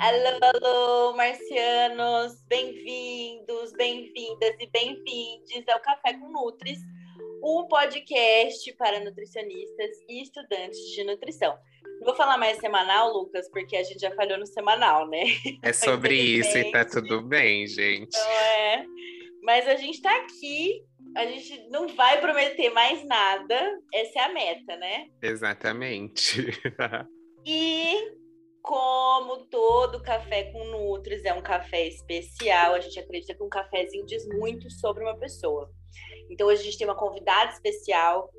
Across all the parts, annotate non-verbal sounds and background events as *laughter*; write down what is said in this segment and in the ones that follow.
Alô, alô, marcianos! Bem-vindos, bem-vindas e bem-vindes ao Café com Nutris, um podcast para nutricionistas e estudantes de nutrição. Não vou falar mais semanal, Lucas, porque a gente já falhou no semanal, né? *laughs* É sobre isso e tá tudo bem, gente. Não é. Mas a gente tá aqui, a gente não vai prometer mais nada, essa é a meta, né? Exatamente. *laughs* E como todo café com Nutris é um café especial, a gente acredita que um cafezinho diz muito sobre uma pessoa. Então hoje a gente tem uma convidada especial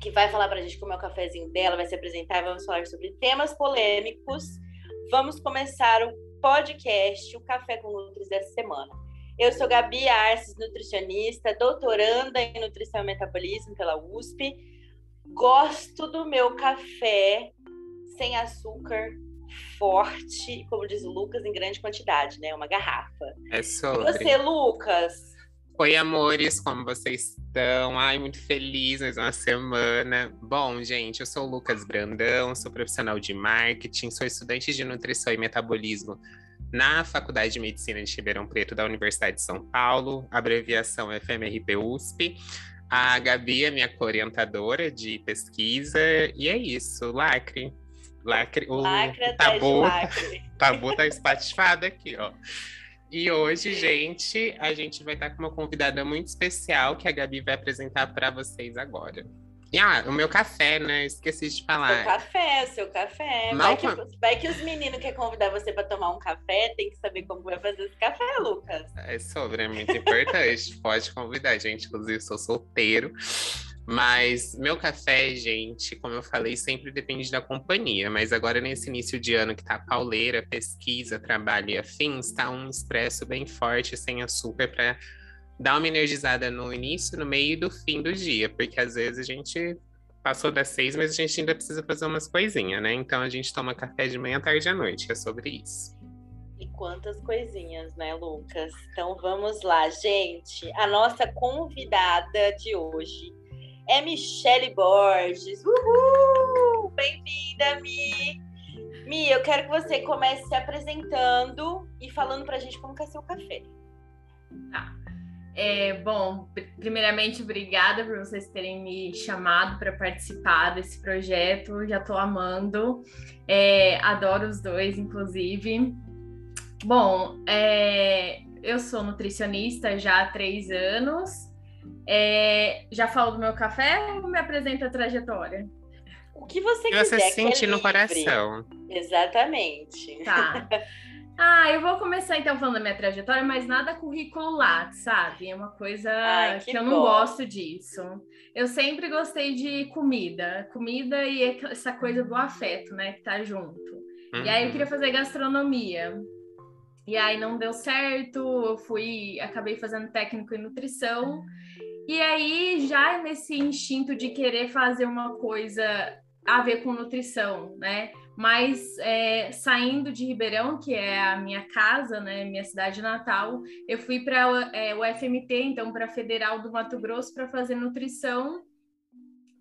que vai falar para a gente como é o cafezinho dela, vai se apresentar vamos falar sobre temas polêmicos. Vamos começar o podcast, o Café com Nutris dessa semana. Eu sou Gabi Arces, nutricionista, doutoranda em nutrição e metabolismo pela USP. Gosto do meu café sem açúcar, forte, como diz o Lucas, em grande quantidade, né? Uma garrafa. É sobre. E você, Lucas? Oi, amores, como vocês estão? Ai, muito feliz mais uma semana. Bom, gente, eu sou o Lucas Brandão, sou profissional de marketing, sou estudante de nutrição e metabolismo na Faculdade de Medicina de Ribeirão Preto da Universidade de São Paulo, abreviação FMRP USP. A Gabi é minha orientadora de pesquisa, e é isso, lacre. Lacre, o Lacra tabu, lacre. *laughs* tabu tá espatifado aqui, ó. E hoje, gente, a gente vai estar com uma convidada muito especial que a Gabi vai apresentar para vocês agora. E, ah, o meu café, né? Esqueci de Seu falar. café, seu café. Vai que, vai que os meninos querem convidar você para tomar um café, tem que saber como vai fazer esse café, Lucas. É sobre, é muito importante. Pode convidar, gente. Inclusive, sou solteiro. Mas meu café, gente, como eu falei, sempre depende da companhia. Mas agora, nesse início de ano que tá pauleira, pesquisa, trabalho e afins, tá um expresso bem forte, sem açúcar, para dar uma energizada no início, no meio e do fim do dia. Porque às vezes a gente passou das seis, mas a gente ainda precisa fazer umas coisinhas, né? Então a gente toma café de manhã, tarde e à noite, é sobre isso. E quantas coisinhas, né, Lucas? Então vamos lá, gente. A nossa convidada de hoje é Michele Borges. Uhul! Bem-vinda, Mi! Mi, eu quero que você comece se apresentando e falando pra gente como que é seu café. Tá. É, bom, pr- primeiramente, obrigada por vocês terem me chamado para participar desse projeto. Já estou amando. É, adoro os dois, inclusive. Bom, é, eu sou nutricionista já há três anos. É, já falo do meu café ou me apresenta a trajetória? O que você quiser. você que é sente no coração. Exatamente. Tá. *laughs* Ah, eu vou começar então falando da minha trajetória, mas nada curricular, sabe? É uma coisa Ai, que que, eu não gosto disso. Eu sempre gostei de comida, comida e essa coisa do afeto, né, que tá junto. E aí eu Uhum. queria fazer gastronomia. E aí não deu certo, eu fui, acabei fazendo técnico em nutrição. E aí já nesse instinto de querer fazer uma coisa a ver com nutrição, né? Mas é, saindo de Ribeirão, que é a minha casa, né, minha cidade natal, eu fui para o FMT, então para a Federal do Mato Grosso, para fazer nutrição,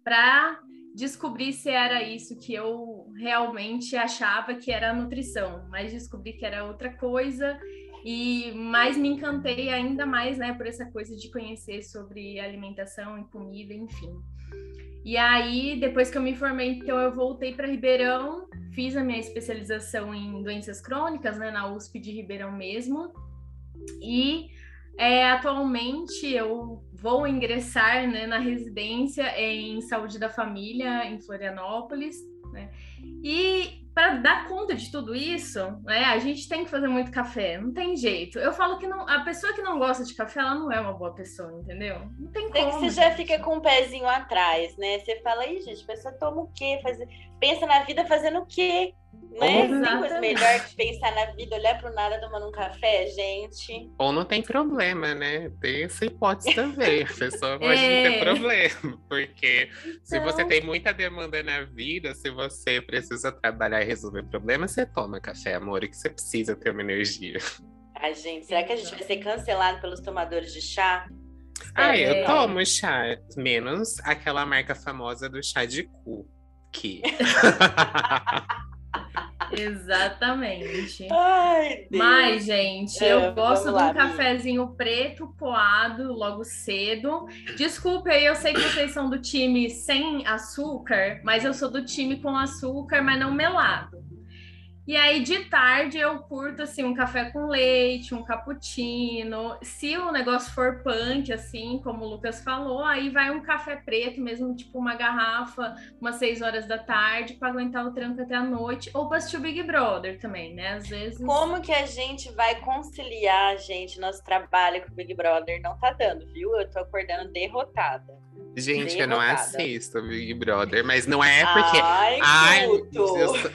para descobrir se era isso que eu realmente achava que era nutrição, mas descobri que era outra coisa e mais me encantei ainda mais, né, por essa coisa de conhecer sobre alimentação e comida, enfim. E aí, depois que eu me formei, então eu voltei para Ribeirão, fiz a minha especialização em doenças crônicas, né, na USP de Ribeirão mesmo. E é, atualmente eu vou ingressar né, na residência em saúde da família em Florianópolis, né? E para dar conta de tudo isso, né, a gente tem que fazer muito café, não tem jeito. Eu falo que não, a pessoa que não gosta de café, ela não é uma boa pessoa, entendeu? Não tem É que como. você já gente. fica com o pezinho atrás, né? Você fala, aí, gente, a pessoa toma o quê? Faz... Pensa na vida fazendo o quê? Né? Não tem coisa melhor que pensar na vida, olhar pro nada tomando um café, gente. Ou não tem problema, né? Tem essa hipótese também. A pessoa pode não É. ter problema. Porque se Então- você tem muita demanda na vida, se você precisa trabalhar e resolver problemas, você toma café, amor, que você precisa ter uma energia. Ai, gente, será que a gente vai ser cancelado pelos tomadores de chá? Ah, eu É. tomo chá, menos aquela marca famosa do chá de cu. Que. *laughs* Exatamente. Ai. Mas, gente, É, eu gosto de lá, um cafezinho preto coado logo cedo. Desculpe aí, eu sei que vocês são do time sem açúcar, mas eu sou do time com açúcar, mas não melado. E aí, de tarde, eu curto, assim, um café com leite, um cappuccino. Se o negócio for punk, assim, como o Lucas falou, aí vai um café preto mesmo, tipo uma garrafa, umas seis horas da tarde, para aguentar o tranco até a noite. Ou para assistir o Big Brother também, né? Às vezes... Como que a gente vai conciliar, gente, nosso trabalho com o Big Brother? Não tá dando, viu? Eu tô acordando derrotada. Gente, eu não Derrotada. assisto Big Brother, mas não é porque. Ai, Ai, eu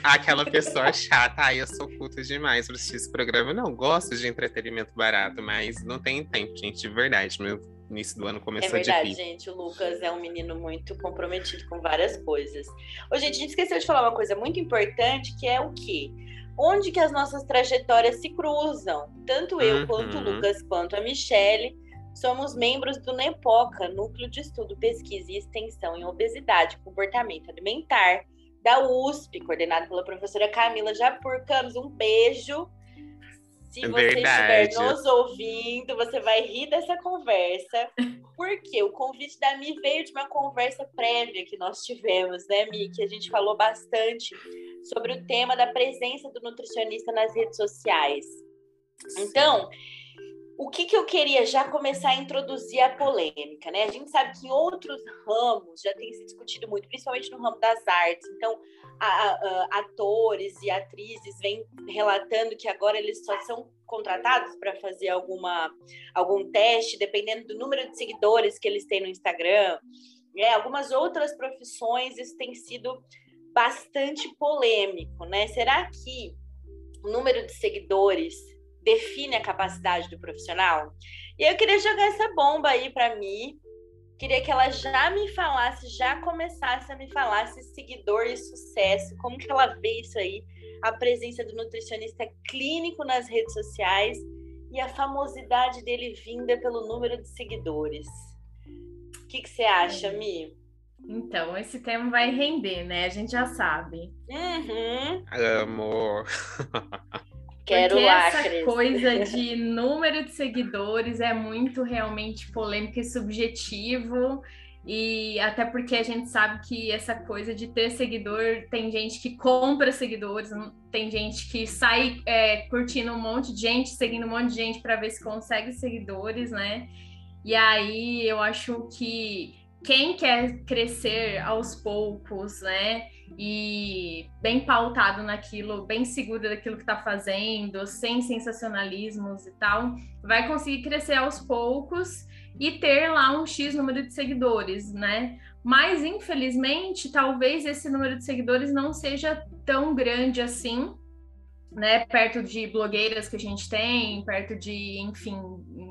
aquela pessoa chata. Ai, eu sou culta demais pra assistir esse programa. Eu não gosto de entretenimento barato, mas não tem tempo, gente, de verdade. Meu início do ano É começou verdade, difícil. gente. O Lucas é um menino muito comprometido com várias coisas. Ô, gente, a gente esqueceu de falar uma coisa muito importante, que é o quê? Onde que as nossas trajetórias se cruzam? Tanto eu, Uhum. quanto o Lucas, quanto a Michelle, somos membros do NEPOCA, Núcleo de Estudo, Pesquisa e Extensão em Obesidade e Comportamento Alimentar, da USP, coordenado pela professora Camila Japur Campos. Um beijo. Se você Verdade. estiver nos ouvindo, você vai rir dessa conversa, porque o convite da Mi veio de uma conversa prévia que nós tivemos, né, Mi? Que a gente falou bastante sobre o tema da presença do nutricionista nas redes sociais. Então, o que, que eu queria já começar a introduzir a polêmica, né? A gente sabe que em outros ramos já tem se discutido muito, principalmente no ramo das artes. Então, a- a- atores e atrizes vêm relatando que agora eles só são contratados para fazer alguma, algum teste, dependendo do número de seguidores que eles têm no Instagram. É, algumas outras profissões, isso tem sido bastante polêmico, né? Será que o número de seguidores define a capacidade do profissional? E eu queria jogar essa bomba aí para mim. Queria que ela já me falasse, já começasse a me falar se seguidor e sucesso, como que ela vê isso aí, a presença do nutricionista clínico nas redes sociais e a famosidade dele vinda pelo número de seguidores. O que, que você acha, Mi? Então, esse tema vai render, né? A gente já sabe. Uhum, Amo. *laughs* quero Porque lacres. essa coisa *laughs* de número de seguidores é muito realmente polêmico e subjetivo. E até porque a gente sabe que essa coisa de ter seguidor, tem gente que compra seguidores, tem gente que sai é, curtindo um monte de gente, seguindo um monte de gente para ver se consegue seguidores, né? E aí eu acho que quem quer crescer aos poucos, né? E bem pautado naquilo, bem seguro daquilo que está fazendo, sem sensacionalismos e tal, vai conseguir crescer aos poucos e ter lá um X número de seguidores, né? Mas, infelizmente, talvez esse número de seguidores não seja tão grande assim, né? Perto de blogueiras que a gente tem, perto de, enfim,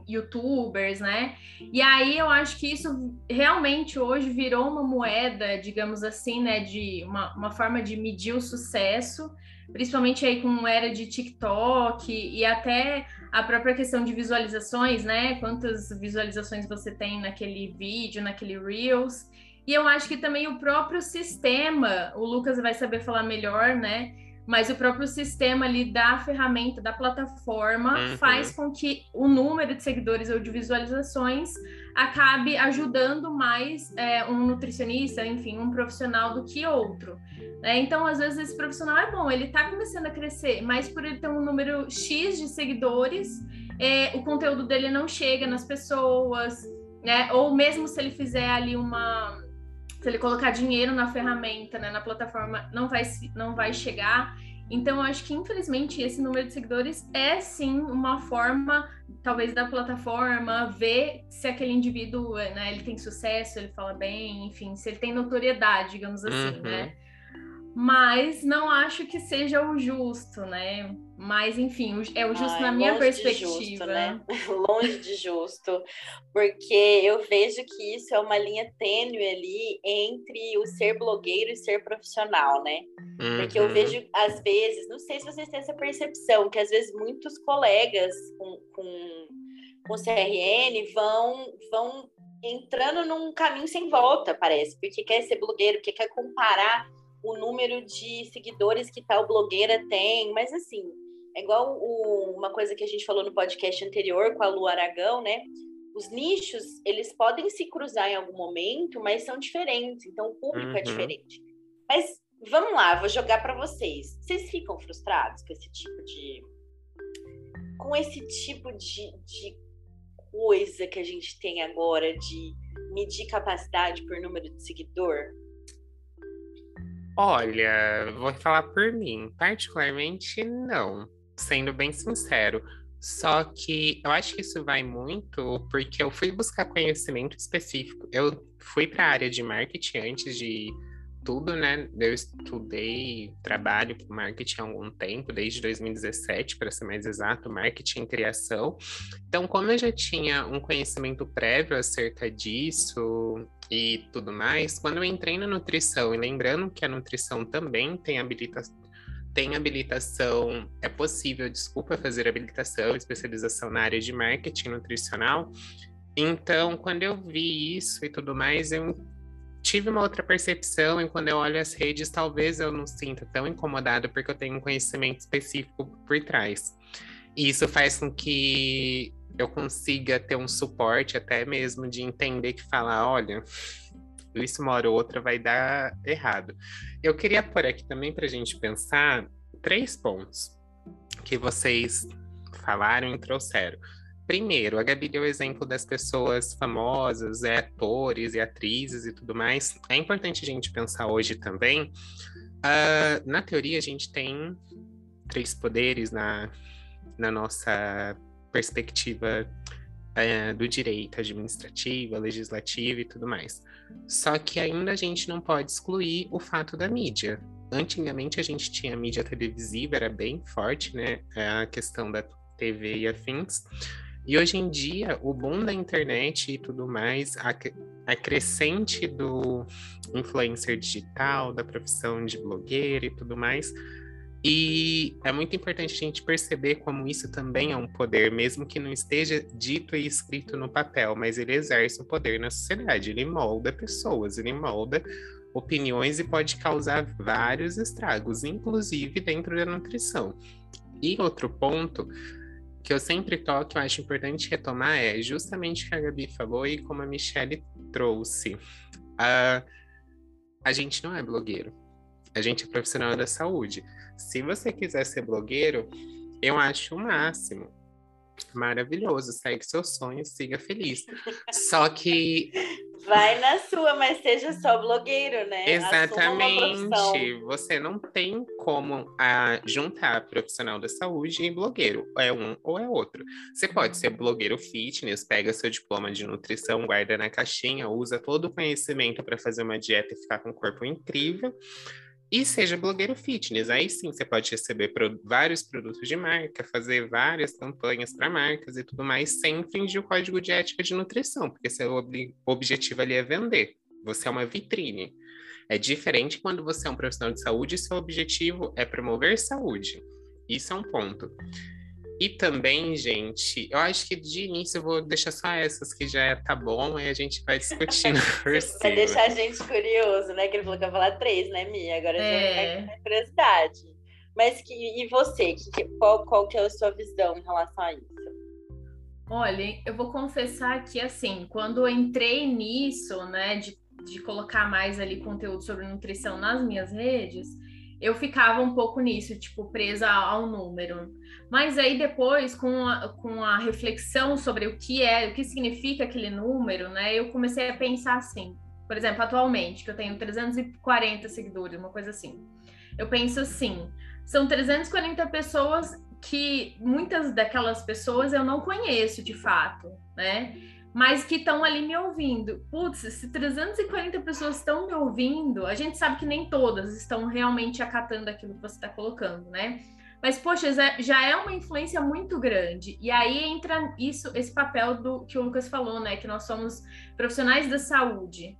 youtubers, né? E aí eu acho que isso realmente hoje virou uma moeda, digamos assim, né? De uma, uma forma de medir o sucesso, principalmente aí com era de TikTok e até a própria questão de visualizações, né? Quantas visualizações você tem naquele vídeo, naquele Reels. E eu acho que também o próprio sistema, o Lucas vai saber falar melhor, né? Mas o próprio sistema ali da ferramenta, da plataforma, Uhum. faz com que o número de seguidores ou de visualizações acabe ajudando mais é, um nutricionista, enfim, um profissional do que outro. né? Então, às vezes, esse profissional é bom, ele está começando a crescer, mas por ele ter um número X de seguidores, é, o conteúdo dele não chega nas pessoas, né? Ou mesmo se ele fizer ali uma. Se ele colocar dinheiro na ferramenta, né, na plataforma, não vai, não vai chegar. Então, eu acho que, infelizmente, esse número de seguidores é sim uma forma, talvez, da plataforma ver se aquele indivíduo né, ele tem sucesso, ele fala bem, enfim, se ele tem notoriedade, digamos assim, Uhum. né? Mas não acho que seja o justo, né? Mas, enfim, é o justo Ai, na minha longe de perspectiva. justo, né? *laughs* longe de justo, porque eu vejo que isso é uma linha tênue ali entre o ser blogueiro e ser profissional, né? Porque eu Uhum. vejo, às vezes, não sei se vocês têm essa percepção, que às vezes muitos colegas com, com, com CRN vão, vão entrando num caminho sem volta, parece, porque quer ser blogueiro, porque quer comparar o número de seguidores que tal blogueira tem, mas assim, é igual o, uma coisa que a gente falou no podcast anterior com a Lu Aragão, né? Os nichos, eles podem se cruzar em algum momento, mas são diferentes, então o público é uhum. é diferente. Mas vamos lá, vou jogar para vocês. Vocês ficam frustrados com esse tipo de com esse tipo de, de coisa que a gente tem agora de medir capacidade por número de seguidor? Olha, vou falar por mim. Particularmente, não. Sendo bem sincero. Só que eu acho que isso vai muito porque eu fui buscar conhecimento específico. Eu fui para a área de marketing antes de tudo, né? Eu estudei, trabalho com marketing há algum tempo, desde 2017, para ser mais exato, marketing e criação. Então, como eu já tinha um conhecimento prévio acerca disso e tudo mais, quando eu entrei na nutrição, e lembrando que a nutrição também tem habilitação tem habilitação, é possível, desculpa, fazer habilitação, especialização na área de marketing nutricional. Então, quando eu vi isso e tudo mais, eu tive uma outra percepção e quando eu olho as redes, talvez eu não sinta tão incomodado porque eu tenho um conhecimento específico por trás. E isso faz com que eu consiga ter um suporte até mesmo de entender que falar, olha, isso uma hora ou outra vai dar errado. Eu queria pôr aqui também para a gente pensar três pontos que vocês falaram e trouxeram. Primeiro, a Gabi deu o exemplo das pessoas famosas, é, atores e atrizes e tudo mais. É importante a gente pensar hoje também. Uh, na teoria, a gente tem três poderes na, na nossa perspectiva uh, do direito administrativa, legislativa e tudo mais. Só que ainda a gente não pode excluir o fato da mídia. Antigamente a gente tinha a mídia televisiva, era bem forte, né? A questão da TV e afins. E hoje em dia, o boom da internet e tudo mais, a, a crescente do influencer digital, da profissão de blogueira e tudo mais. E é muito importante a gente perceber como isso também é um poder, mesmo que não esteja dito e escrito no papel, mas ele exerce um poder na sociedade, ele molda pessoas, ele molda opiniões e pode causar vários estragos, inclusive dentro da nutrição. E outro ponto que eu sempre toco, eu acho importante retomar, é justamente o que a Gabi falou e como a Michelle trouxe. Uh, a gente não é blogueiro, a gente é profissional da saúde. Se você quiser ser blogueiro, eu acho o máximo. Maravilhoso, segue seus sonhos, siga feliz. Só que Vai na sua, mas seja só blogueiro, né? Exatamente. Você não tem como ah, juntar profissional da saúde e blogueiro. É um ou é outro. Você pode ser blogueiro fitness, pega seu diploma de nutrição, guarda na caixinha, usa todo o conhecimento para fazer uma dieta e ficar com um corpo incrível. E seja blogueiro fitness. Aí sim você pode receber pro, vários produtos de marca, fazer várias campanhas para marcas e tudo mais, sem infringir o código de ética de nutrição, porque seu ob objetivo ali é vender. Você é uma vitrine. É diferente quando você é um profissional de saúde e seu objetivo é promover saúde. Isso é um ponto. E também, gente, eu acho que de início eu vou deixar só essas que já tá bom e a gente vai discutindo *laughs* por cima. Vai deixar a gente curioso, né? Que ele falou que ia falar três, né, Mia? Agora é. já vai curiosidade. Mas que, e você, que, qual, qual que é a sua visão em relação a isso? Olha, eu vou confessar que, assim, quando eu entrei nisso, né, de, de colocar mais ali conteúdo sobre nutrição nas minhas redes, eu ficava um pouco nisso, tipo, presa ao número. Mas aí depois, com a, com a reflexão sobre o que é, o que significa aquele número, né, eu comecei a pensar assim. Por exemplo, atualmente, que eu tenho 340 seguidores, uma coisa assim. Eu penso assim, são 340 pessoas que muitas daquelas pessoas eu não conheço de fato, né? Mas que estão ali me ouvindo. Putz, se 340 pessoas estão me ouvindo, a gente sabe que nem todas estão realmente acatando aquilo que você está colocando, né? Mas, poxa, já é uma influência muito grande. E aí entra isso, esse papel do que o Lucas falou, né? Que nós somos profissionais da saúde.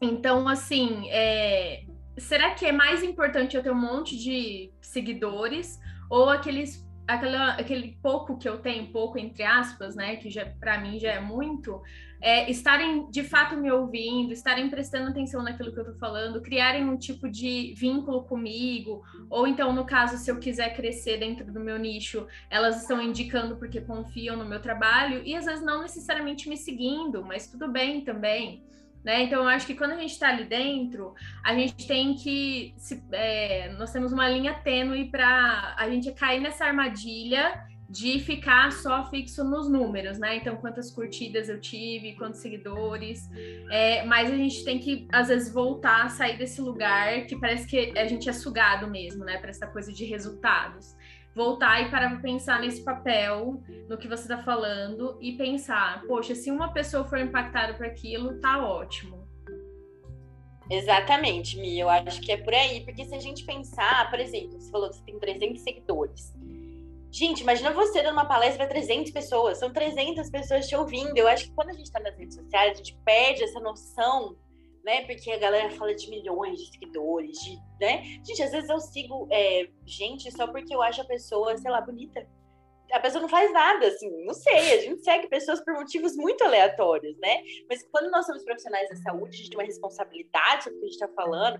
Então, assim, é... será que é mais importante eu ter um monte de seguidores ou aqueles aquela, aquele pouco que eu tenho, pouco entre aspas, né, que já para mim já é muito, é, estarem de fato me ouvindo, estarem prestando atenção naquilo que eu estou falando, criarem um tipo de vínculo comigo, ou então, no caso, se eu quiser crescer dentro do meu nicho, elas estão indicando porque confiam no meu trabalho, e às vezes não necessariamente me seguindo, mas tudo bem também. Né? Então, eu acho que quando a gente está ali dentro, a gente tem que. Se, é, nós temos uma linha tênue para a gente cair nessa armadilha de ficar só fixo nos números, né? Então, quantas curtidas eu tive, quantos seguidores. É, mas a gente tem que, às vezes, voltar, sair desse lugar que parece que a gente é sugado mesmo, né? Para essa coisa de resultados voltar e parar para pensar nesse papel, no que você está falando e pensar, poxa, se uma pessoa for impactada por aquilo, tá ótimo. Exatamente, Mi, eu acho que é por aí, porque se a gente pensar, por exemplo, você falou que você tem 300 seguidores. Gente, imagina você dando uma palestra para 300 pessoas, são 300 pessoas te ouvindo. Eu acho que quando a gente está nas redes sociais, a gente perde essa noção né? Porque a galera fala de milhões de seguidores, de, né? Gente, às vezes eu sigo é, gente só porque eu acho a pessoa, sei lá, bonita. A pessoa não faz nada, assim, não sei. A gente segue pessoas por motivos muito aleatórios, né? Mas quando nós somos profissionais da saúde, a gente tem uma responsabilidade sobre o que a gente tá falando.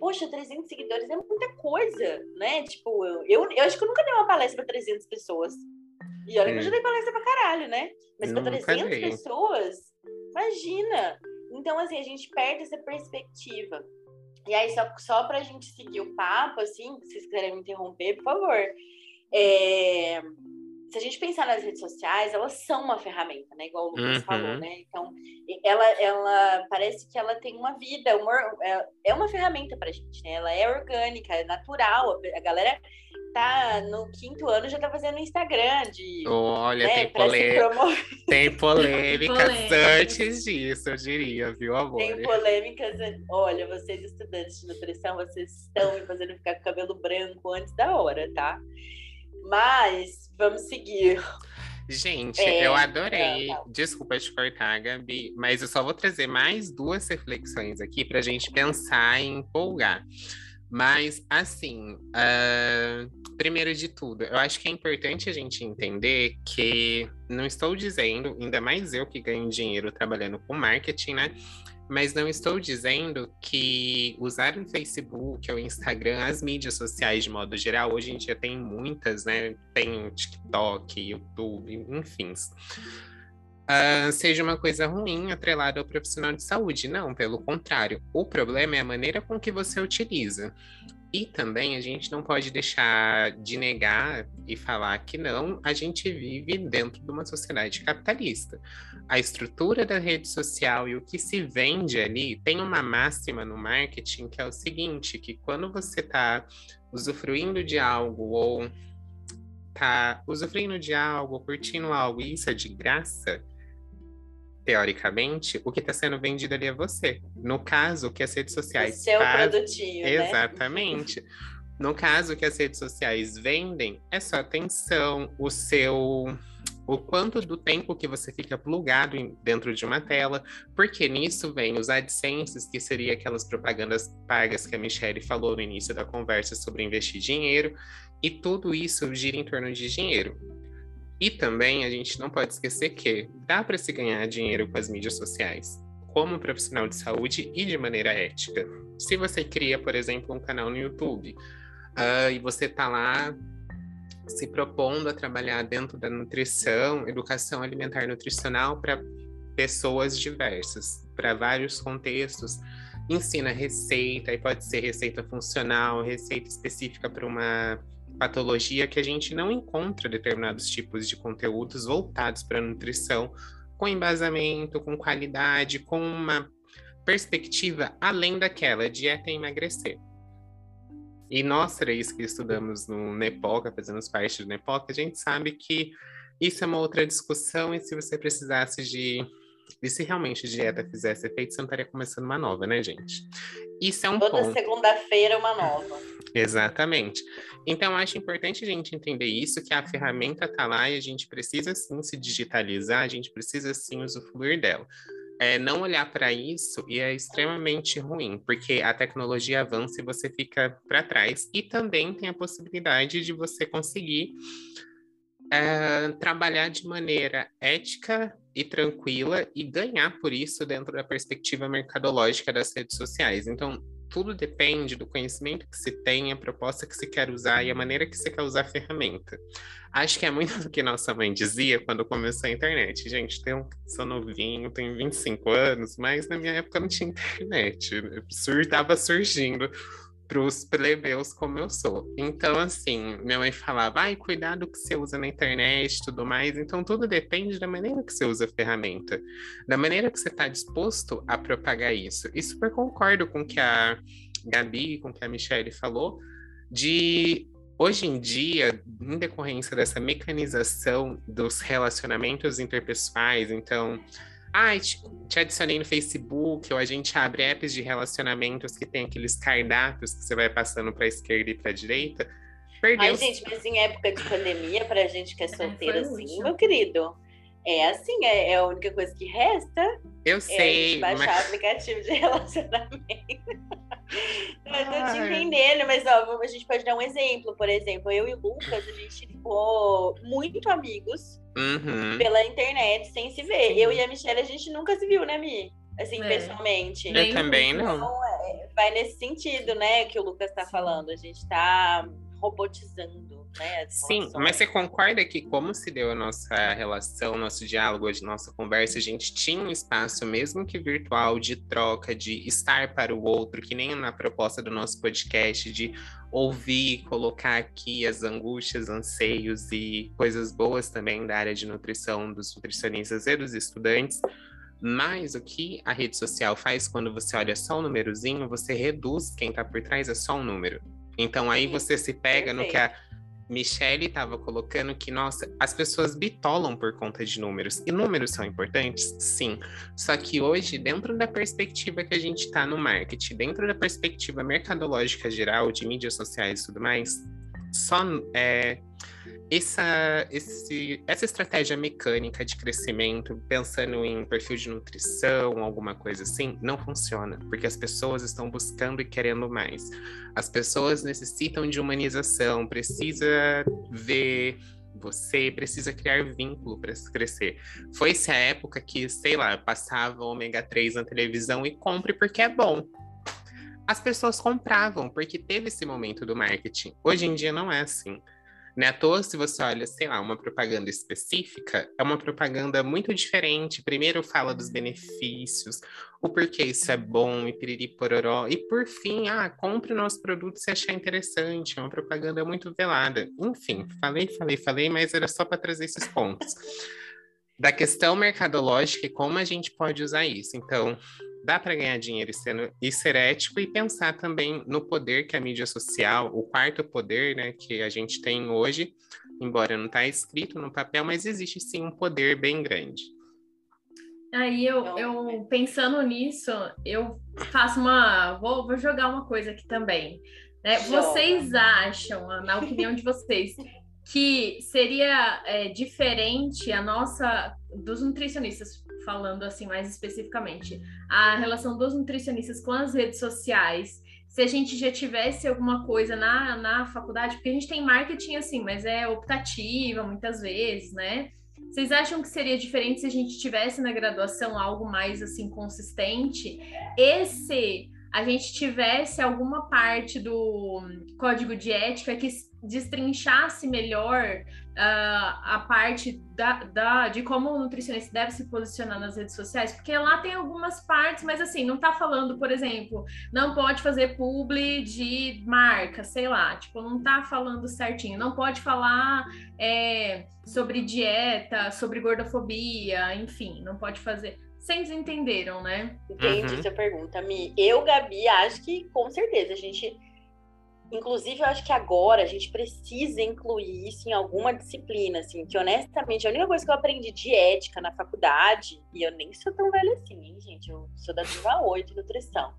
Poxa, 300 seguidores é muita coisa, né? Tipo, eu, eu, eu acho que eu nunca dei uma palestra para 300 pessoas. E olha que eu já dei palestra pra caralho, né? Mas para 300 pessoas, imagina. Então, assim, a gente perde essa perspectiva. E aí, só, só para a gente seguir o papo, assim, se vocês quiserem me interromper, por favor. É, se a gente pensar nas redes sociais, elas são uma ferramenta, né? Igual o Lucas uhum. falou, né? Então, ela, ela parece que ela tem uma vida, uma, é, é uma ferramenta para a gente, né? Ela é orgânica, é natural. A galera tá no quinto ano já tá fazendo Instagram de. Olha, né, tem, polê... tem *laughs* polêmicas antes disso, eu diria, viu, amor? Tem polêmicas. Olha, vocês estudantes de nutrição, vocês estão me fazendo ficar com o cabelo branco antes da hora, tá? Mas vamos seguir. Gente, é, eu adorei. Não, não. Desculpa te cortar, Gabi, mas eu só vou trazer mais duas reflexões aqui para a gente pensar e empolgar. Mas, assim, uh, primeiro de tudo, eu acho que é importante a gente entender que não estou dizendo, ainda mais eu que ganho dinheiro trabalhando com marketing, né? Mas não estou dizendo que usar o Facebook ou o Instagram, as mídias sociais de modo geral, hoje em dia tem muitas, né? Tem TikTok, YouTube, enfim uh, seja uma coisa ruim atrelada ao profissional de saúde. Não, pelo contrário. O problema é a maneira com que você utiliza. E também a gente não pode deixar de negar e falar que não, a gente vive dentro de uma sociedade capitalista. A estrutura da rede social e o que se vende ali tem uma máxima no marketing que é o seguinte: que quando você está usufruindo de algo ou tá usufruindo de algo, curtindo algo e isso é de graça, teoricamente, o que está sendo vendido ali é você. No caso, o que as redes sociais. O seu faz... produtinho. Né? Exatamente. Né? No caso, o que as redes sociais vendem é sua atenção, o seu. O quanto do tempo que você fica plugado dentro de uma tela, porque nisso vem os AdSenses, que seria aquelas propagandas pagas que a Michelle falou no início da conversa sobre investir dinheiro, e tudo isso gira em torno de dinheiro. E também a gente não pode esquecer que dá para se ganhar dinheiro com as mídias sociais, como profissional de saúde e de maneira ética. Se você cria, por exemplo, um canal no YouTube uh, e você está lá se propondo a trabalhar dentro da nutrição, educação alimentar nutricional para pessoas diversas, para vários contextos, ensina receita, e pode ser receita funcional, receita específica para uma patologia que a gente não encontra determinados tipos de conteúdos voltados para a nutrição, com embasamento, com qualidade, com uma perspectiva além daquela dieta emagrecer. E nós três que estudamos no Nepoca, fazemos parte do Nepoca, a gente sabe que isso é uma outra discussão e se você precisasse de e se realmente dieta fizesse efeito, você não estaria começando uma nova, né, gente? Isso é um Toda ponto. segunda-feira uma nova. Exatamente. Então, acho importante a gente entender isso, que a ferramenta está lá e a gente precisa sim se digitalizar, a gente precisa sim usufruir dela. é, não olhar para isso e é extremamente ruim, porque a tecnologia avança e você fica para trás. E também tem a possibilidade de você conseguir é, trabalhar de maneira ética e tranquila e ganhar por isso dentro da perspectiva mercadológica das redes sociais. Então, tudo depende do conhecimento que se tem, a proposta que se quer usar e a maneira que se quer usar a ferramenta. Acho que é muito *laughs* do que nossa mãe dizia quando começou a internet. Gente, tenho, sou novinho, tenho 25 anos, mas na minha época não tinha internet. Estava surgindo para os plebeus como eu sou. Então, assim, minha mãe falava, ai, cuidado que você usa na internet e tudo mais. Então, tudo depende da maneira que você usa a ferramenta, da maneira que você está disposto a propagar isso. E super concordo com o que a Gabi, com o que a Michelle falou, de hoje em dia, em decorrência dessa mecanização dos relacionamentos interpessoais, então ai, te, te, adicionei no Facebook, ou a gente abre apps de relacionamentos que tem aqueles cardápios que você vai passando para esquerda e para direita. Perdeu. Ai, gente, mas em época de pandemia, para a gente que é, é solteira assim, meu querido, é assim, é, é, a única coisa que resta. Eu sei. É baixar mas... aplicativo de *laughs* relacionamento. Mas ó, a gente pode dar um exemplo. Por exemplo, eu e o Lucas, a gente ficou muito amigos uhum. pela internet, sem se ver. Eu e a Michelle, a gente nunca se viu, né, Mi? Assim, é. pessoalmente. Eu também não. Então, é, vai nesse sentido, né, que o Lucas tá falando. A gente tá robotizando, né? Sim, mas você concorda que como se deu a nossa relação, nosso diálogo, a nossa conversa, a gente tinha um espaço, mesmo que virtual, de troca, de estar para o outro, que nem na proposta do nosso podcast, de ouvir, colocar aqui as angústias, anseios e coisas boas também da área de nutrição dos nutricionistas e dos estudantes. Mas o que a rede social faz quando você olha só o um númerozinho, você reduz quem está por trás, é só um número. Então aí você se pega no que a Michelle estava colocando que, nossa, as pessoas bitolam por conta de números. E números são importantes? Sim. Só que hoje, dentro da perspectiva que a gente está no marketing, dentro da perspectiva mercadológica geral, de mídias sociais e tudo mais, só é, essa, esse, essa estratégia mecânica de crescimento, pensando em perfil de nutrição, alguma coisa assim, não funciona, porque as pessoas estão buscando e querendo mais. As pessoas necessitam de humanização, precisa ver você precisa criar vínculo para crescer. Foi essa época que, sei lá, passava ômega 3 na televisão e compre porque é bom. As pessoas compravam porque teve esse momento do marketing. Hoje em dia não é assim. Não é à toa se você olha, sei lá, uma propaganda específica, é uma propaganda muito diferente. Primeiro fala dos benefícios, o porquê isso é bom, e piriri pororó. E por fim, ah, compre o nosso produto se achar interessante. É uma propaganda muito velada. Enfim, falei, falei, falei, mas era só para trazer esses pontos. Da questão mercadológica e como a gente pode usar isso. Então, dá para ganhar dinheiro e ser, e ser ético e pensar também no poder que a mídia social, o quarto poder, né, que a gente tem hoje, embora não está escrito no papel, mas existe sim um poder bem grande. Aí eu, eu pensando nisso, eu faço uma. Vou, vou jogar uma coisa aqui também. Né? Vocês acham, na opinião de vocês, que seria é, diferente a nossa dos nutricionistas falando assim mais especificamente, a relação dos nutricionistas com as redes sociais, se a gente já tivesse alguma coisa na, na faculdade, porque a gente tem marketing assim, mas é optativa muitas vezes, né? Vocês acham que seria diferente se a gente tivesse na graduação algo mais assim consistente? Esse a gente tivesse alguma parte do código de ética que destrinchasse melhor uh, a parte da, da, de como o nutricionista deve se posicionar nas redes sociais, porque lá tem algumas partes, mas assim, não tá falando, por exemplo, não pode fazer publi de marca, sei lá, tipo, não tá falando certinho, não pode falar é, sobre dieta, sobre gordofobia, enfim, não pode fazer vocês entenderam, né? Entendi uhum. sua pergunta, Mi. Eu, Gabi, acho que com certeza a gente. Inclusive, eu acho que agora a gente precisa incluir isso em alguma disciplina, assim, que honestamente, a única coisa que eu aprendi de ética na faculdade, e eu nem sou tão velha assim, hein, gente? Eu sou da turma 8 de nutrição.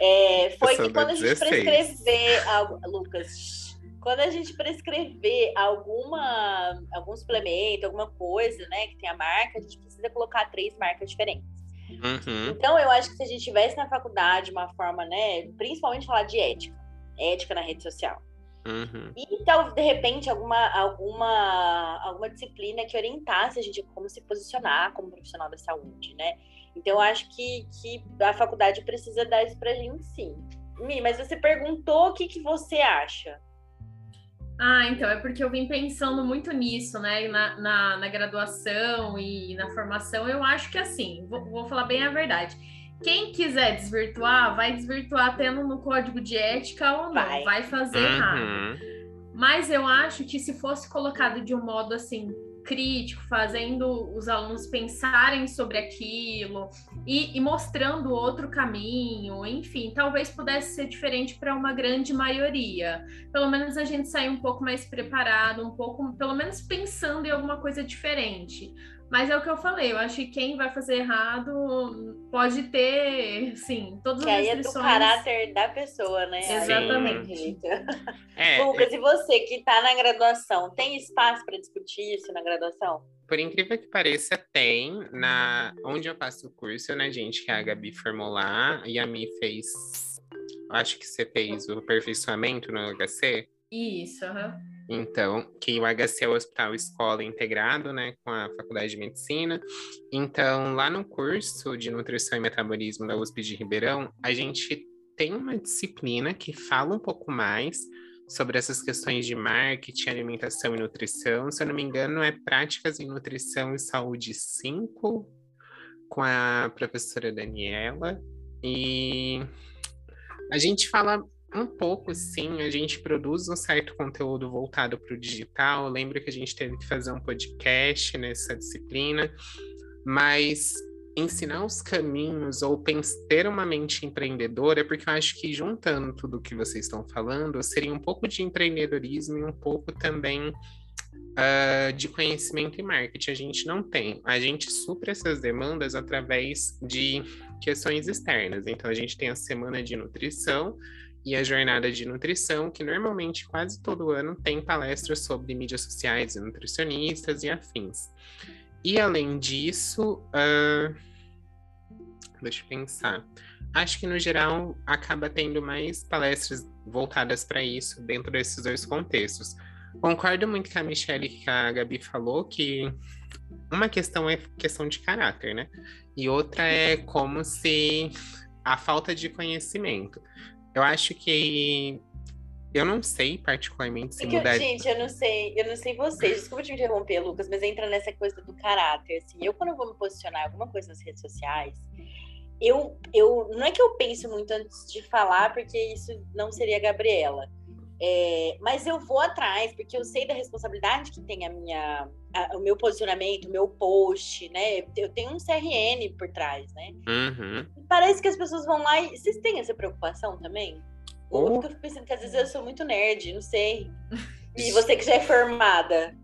É, foi que quando a gente prescrever algo. Lucas, quando a gente prescrever alguma, algum suplemento, alguma coisa, né, que tenha marca, a gente precisa colocar três marcas diferentes. Uhum. Então, eu acho que se a gente tivesse na faculdade uma forma, né, principalmente falar de ética, ética na rede social. Uhum. E então, de repente, alguma, alguma, alguma disciplina que orientasse a gente como se posicionar como profissional da saúde, né? Então, eu acho que, que a faculdade precisa dar isso pra gente, sim. Mi, mas você perguntou o que, que você acha. Ah, então, é porque eu vim pensando muito nisso, né? Na, na, na graduação e na formação, eu acho que assim, vou, vou, falar bem a verdade. Quem quiser desvirtuar, vai desvirtuar tendo no código de ética ou não, vai, vai fazer uhum. errado. Mas eu acho que se fosse colocado de um modo assim, crítico, fazendo os alunos pensarem sobre aquilo e, e mostrando outro caminho, enfim, talvez pudesse ser diferente para uma grande maioria. Pelo menos a gente sair um pouco mais preparado, um pouco, pelo menos pensando em alguma coisa diferente. Mas é o que eu falei, eu acho que quem vai fazer errado pode ter, sim, todas que as restrições. aí é do caráter da pessoa, né? Exatamente. *laughs* É, Lucas, é... e você que está na graduação, tem espaço para discutir isso na graduação? Por incrível que pareça, tem. Na... Onde eu faço o curso, né, gente, que a Gabi formou lá, e a Mi fez. Acho que você fez o aperfeiçoamento no HC. Isso, aham. Uhum. Então, que o HC é o Hospital Escola integrado, né, com a Faculdade de Medicina. Então, lá no curso de Nutrição e Metabolismo da USP de Ribeirão, a gente tem uma disciplina que fala um pouco mais sobre essas questões de marketing, alimentação e nutrição. Se eu não me engano, é Práticas em Nutrição e Saúde 5, com a professora Daniela. E a gente fala um pouco, sim. A gente produz um certo conteúdo voltado para o digital. Lembro que a gente teve que fazer um podcast nessa disciplina, mas ensinar os caminhos ou ter uma mente empreendedora, porque eu acho que juntando tudo que vocês estão falando, seria um pouco de empreendedorismo e um pouco também uh, de conhecimento e marketing. A gente não tem. A gente supra essas demandas através de questões externas. Então, a gente tem a semana de nutrição e a jornada de nutrição, que normalmente quase todo ano tem palestras sobre mídias sociais e nutricionistas e afins. E além disso, uh, deixa eu pensar. Acho que no geral acaba tendo mais palestras voltadas para isso dentro desses dois contextos. Concordo muito com a Michelle e que a Gabi falou que uma questão é questão de caráter, né? E outra é como se a falta de conhecimento. Eu acho que eu não sei particularmente se mudar. Gente, eu não sei, eu não sei vocês. Desculpa te interromper, Lucas, mas entra nessa coisa do caráter. Assim, eu quando eu vou me posicionar alguma coisa nas redes sociais, eu, eu não é que eu penso muito antes de falar, porque isso não seria a Gabriela. É, mas eu vou atrás, porque eu sei da responsabilidade que tem a minha, a, o meu posicionamento, o meu post, né? Eu tenho um CRN por trás, né? Uhum. Parece que as pessoas vão lá e. Vocês têm essa preocupação também? Ou eu fico pensando que às vezes eu sou muito nerd, não sei. E *laughs* você que já é formada.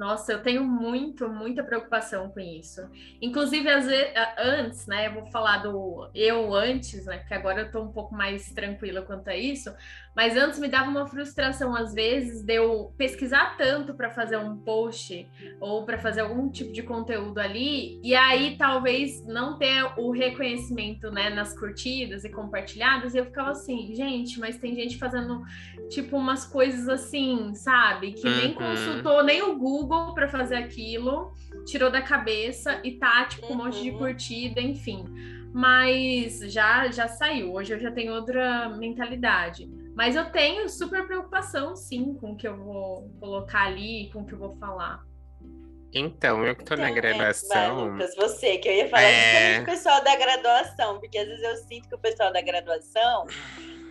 Nossa, eu tenho muito, muita preocupação com isso. Inclusive, às vezes, antes, né? Eu vou falar do eu antes, né? Porque agora eu tô um pouco mais tranquila quanto a isso. Mas antes me dava uma frustração, às vezes, de eu pesquisar tanto para fazer um post ou para fazer algum tipo de conteúdo ali, e aí talvez não ter o reconhecimento, né, nas curtidas e compartilhadas, e eu ficava assim, gente, mas tem gente fazendo tipo umas coisas assim, sabe? Que nem uhum. consultou nem o Google para fazer aquilo, tirou da cabeça e tá, tipo, um monte de uhum. curtida, enfim. Mas já já saiu. Hoje eu já tenho outra mentalidade. Mas eu tenho super preocupação, sim, com o que eu vou colocar ali, com o que eu vou falar. Então, eu que tô então, na graduação. É, Lucas, você, que eu ia falar é... justamente o pessoal da graduação, porque às vezes eu sinto que o pessoal da graduação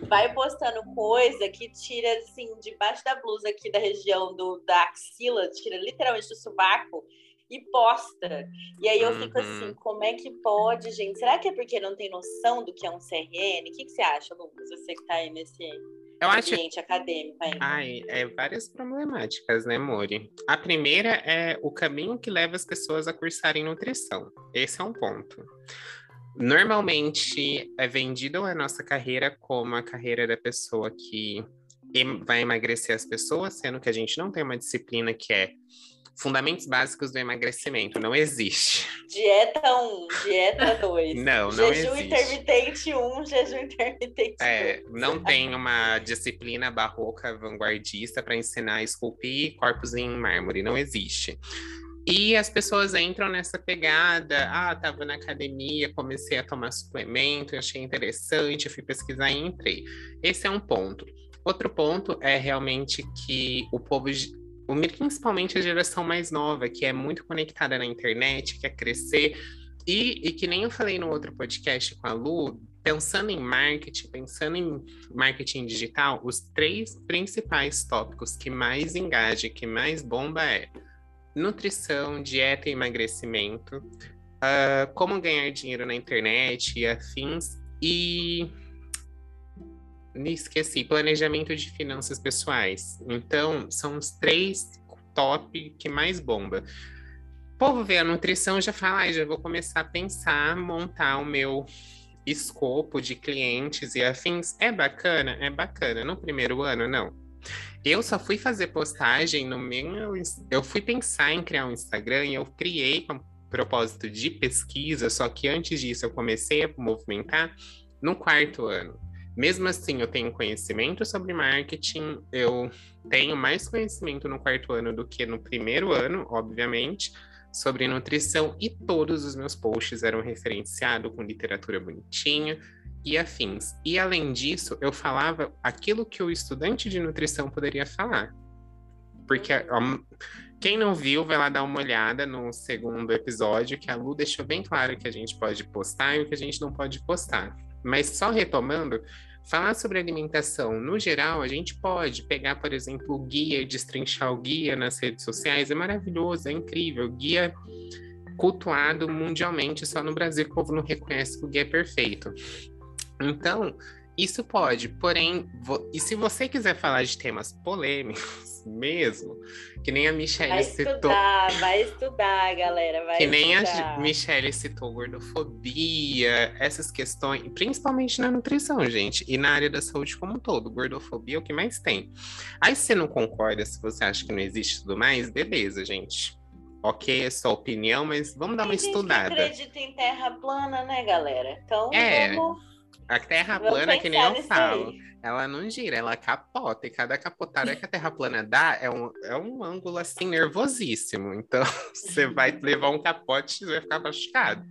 vai postando coisa que tira, assim, debaixo da blusa aqui da região do, da axila, tira literalmente do sovaco e posta. E aí eu fico assim, uhum. como é que pode, gente? Será que é porque não tem noção do que é um CRN? O que, que você acha, Lucas? Você que tá aí nesse eu ambiente acho... acadêmico ainda. Ai, é várias problemáticas, né, Mori? A primeira é o caminho que leva as pessoas a cursarem nutrição. Esse é um ponto. Normalmente é vendida a nossa carreira como a carreira da pessoa que vai emagrecer as pessoas, sendo que a gente não tem uma disciplina que é Fundamentos básicos do emagrecimento, não existe. Dieta 1, dieta *laughs* 2. Não, não jejum existe. intermitente 1, jejum intermitente 2. É, não tem uma disciplina barroca vanguardista para ensinar a esculpir corpos em mármore, não existe. E as pessoas entram nessa pegada, ah, tava na academia, comecei a tomar suplemento, achei interessante, fui pesquisar e entrei. Esse é um ponto. Outro ponto é realmente que o povo, principalmente a geração mais nova, que é muito conectada na internet, quer crescer, e, e que nem eu falei no outro podcast com a Lu, pensando em marketing, pensando em marketing digital, os três principais tópicos que mais engaja, que mais bomba é nutrição, dieta e emagrecimento, uh, como ganhar dinheiro na internet e afins, e esqueci, planejamento de finanças pessoais. Então, são os três top que mais bomba. O povo vê a nutrição já fala, ah, já vou começar a pensar, montar o meu escopo de clientes e afins. É bacana? É bacana. No primeiro ano, não. Eu só fui fazer postagem no meu. Eu fui pensar em criar um Instagram e eu criei com propósito de pesquisa, só que antes disso eu comecei a movimentar no quarto ano. Mesmo assim, eu tenho conhecimento sobre marketing, eu tenho mais conhecimento no quarto ano do que no primeiro ano, obviamente, sobre nutrição, e todos os meus posts eram referenciados com literatura bonitinha, e afins. E além disso, eu falava aquilo que o estudante de nutrição poderia falar. Porque um, quem não viu, vai lá dar uma olhada no segundo episódio, que a Lu deixou bem claro que a gente pode postar e o que a gente não pode postar. Mas só retomando, falar sobre alimentação no geral, a gente pode pegar, por exemplo, o guia, destrinchar o guia nas redes sociais, é maravilhoso, é incrível. Guia cultuado mundialmente, só no Brasil que o povo não reconhece que o guia é perfeito. Então, isso pode, porém, e se você quiser falar de temas polêmicos *laughs* mesmo, que nem a Michelle vai citou. Estudar, vai estudar, galera. Vai que nem estudar. a Michelle citou gordofobia, essas questões, principalmente na nutrição, gente, e na área da saúde como um todo. Gordofobia é o que mais tem. Aí, se você não concorda, se você acha que não existe tudo mais, beleza, gente. Ok, é sua opinião, mas vamos dar uma Tem gente estudada. Que acredita em terra plana, né, galera? Então, É. vamos A terra Vamos plana, que nem eu falo, aí. ela não gira, ela capota. E cada capotada que a terra plana dá é um, é um ângulo assim nervosíssimo. *laughs* Então você vai levar um capote e vai ficar machucado.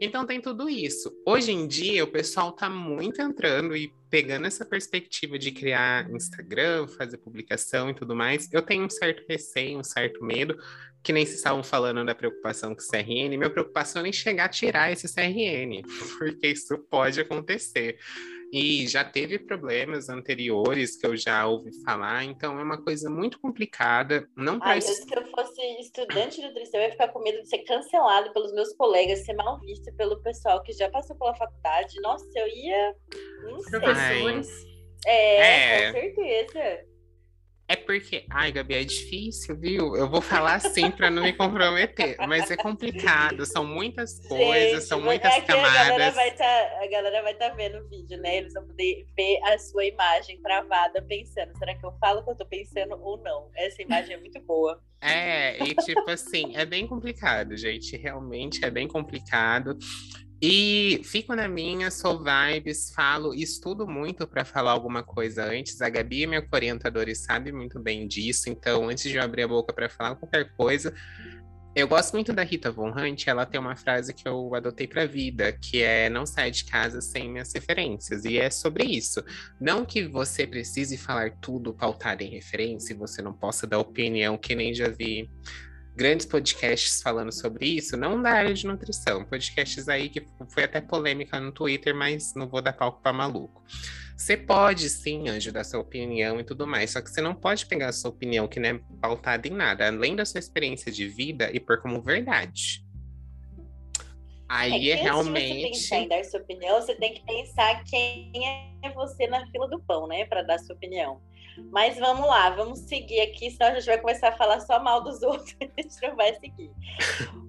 Então tem tudo isso. Hoje em dia o pessoal tá muito entrando e pegando essa perspectiva de criar Instagram, fazer publicação e tudo mais. Eu tenho um certo receio, um certo medo, que nem se estavam falando da preocupação com o CRN, minha preocupação é nem chegar a tirar esse CRN, *laughs* porque isso pode acontecer. E já teve problemas anteriores que eu já ouvi falar, então é uma coisa muito complicada. Não Ai, eu, se eu fosse estudante de nutrição, eu ia ficar com medo de ser cancelado pelos meus colegas, ser mal visto pelo pessoal que já passou pela faculdade. Nossa, eu ia. Não sei. Professores. É, É. com certeza. É porque, ai, Gabi, é difícil, viu? Eu vou falar assim para não me comprometer, mas é complicado, são muitas coisas, Gente, são muitas é que A galera camadas. vai tá, a galera vai estar vendo o vídeo, né? Eles vão poder ver a sua imagem travada pensando, será que eu falo o que eu tô pensando ou não? Essa imagem é muito boa. É, e tipo assim, é bem complicado, gente. Realmente é bem complicado. E fico na minha, sou vibes, falo, estudo muito para falar alguma coisa antes. A Gabi é minha orientadora e sabe muito bem disso. Então, antes de eu abrir a boca para falar qualquer coisa, eu gosto muito da Rita Von Hunt. Ela tem uma frase que eu adotei para vida, que é não saia de casa sem minhas referências. E é sobre isso. Não que você precise falar tudo pautado em referência e você não possa dar opinião, que nem já vi grandes podcasts falando sobre isso, não da área de nutrição, podcasts aí que foi até polêmica no Twitter, mas não vou dar palco para maluco. Você pode sim, Anjo, dar sua opinião e tudo mais, só que você não pode pegar a sua opinião que não é pautada em nada, além da sua experiência de vida e pôr como verdade. Aí é, realmente. Antes de você pensar em dar sua opinião, você tem que pensar quem é você na fila do pão, né? Para dar sua opinião. Mas vamos lá, vamos seguir aqui, senão a gente vai começar a falar só mal dos *laughs* outros, a gente não vai seguir.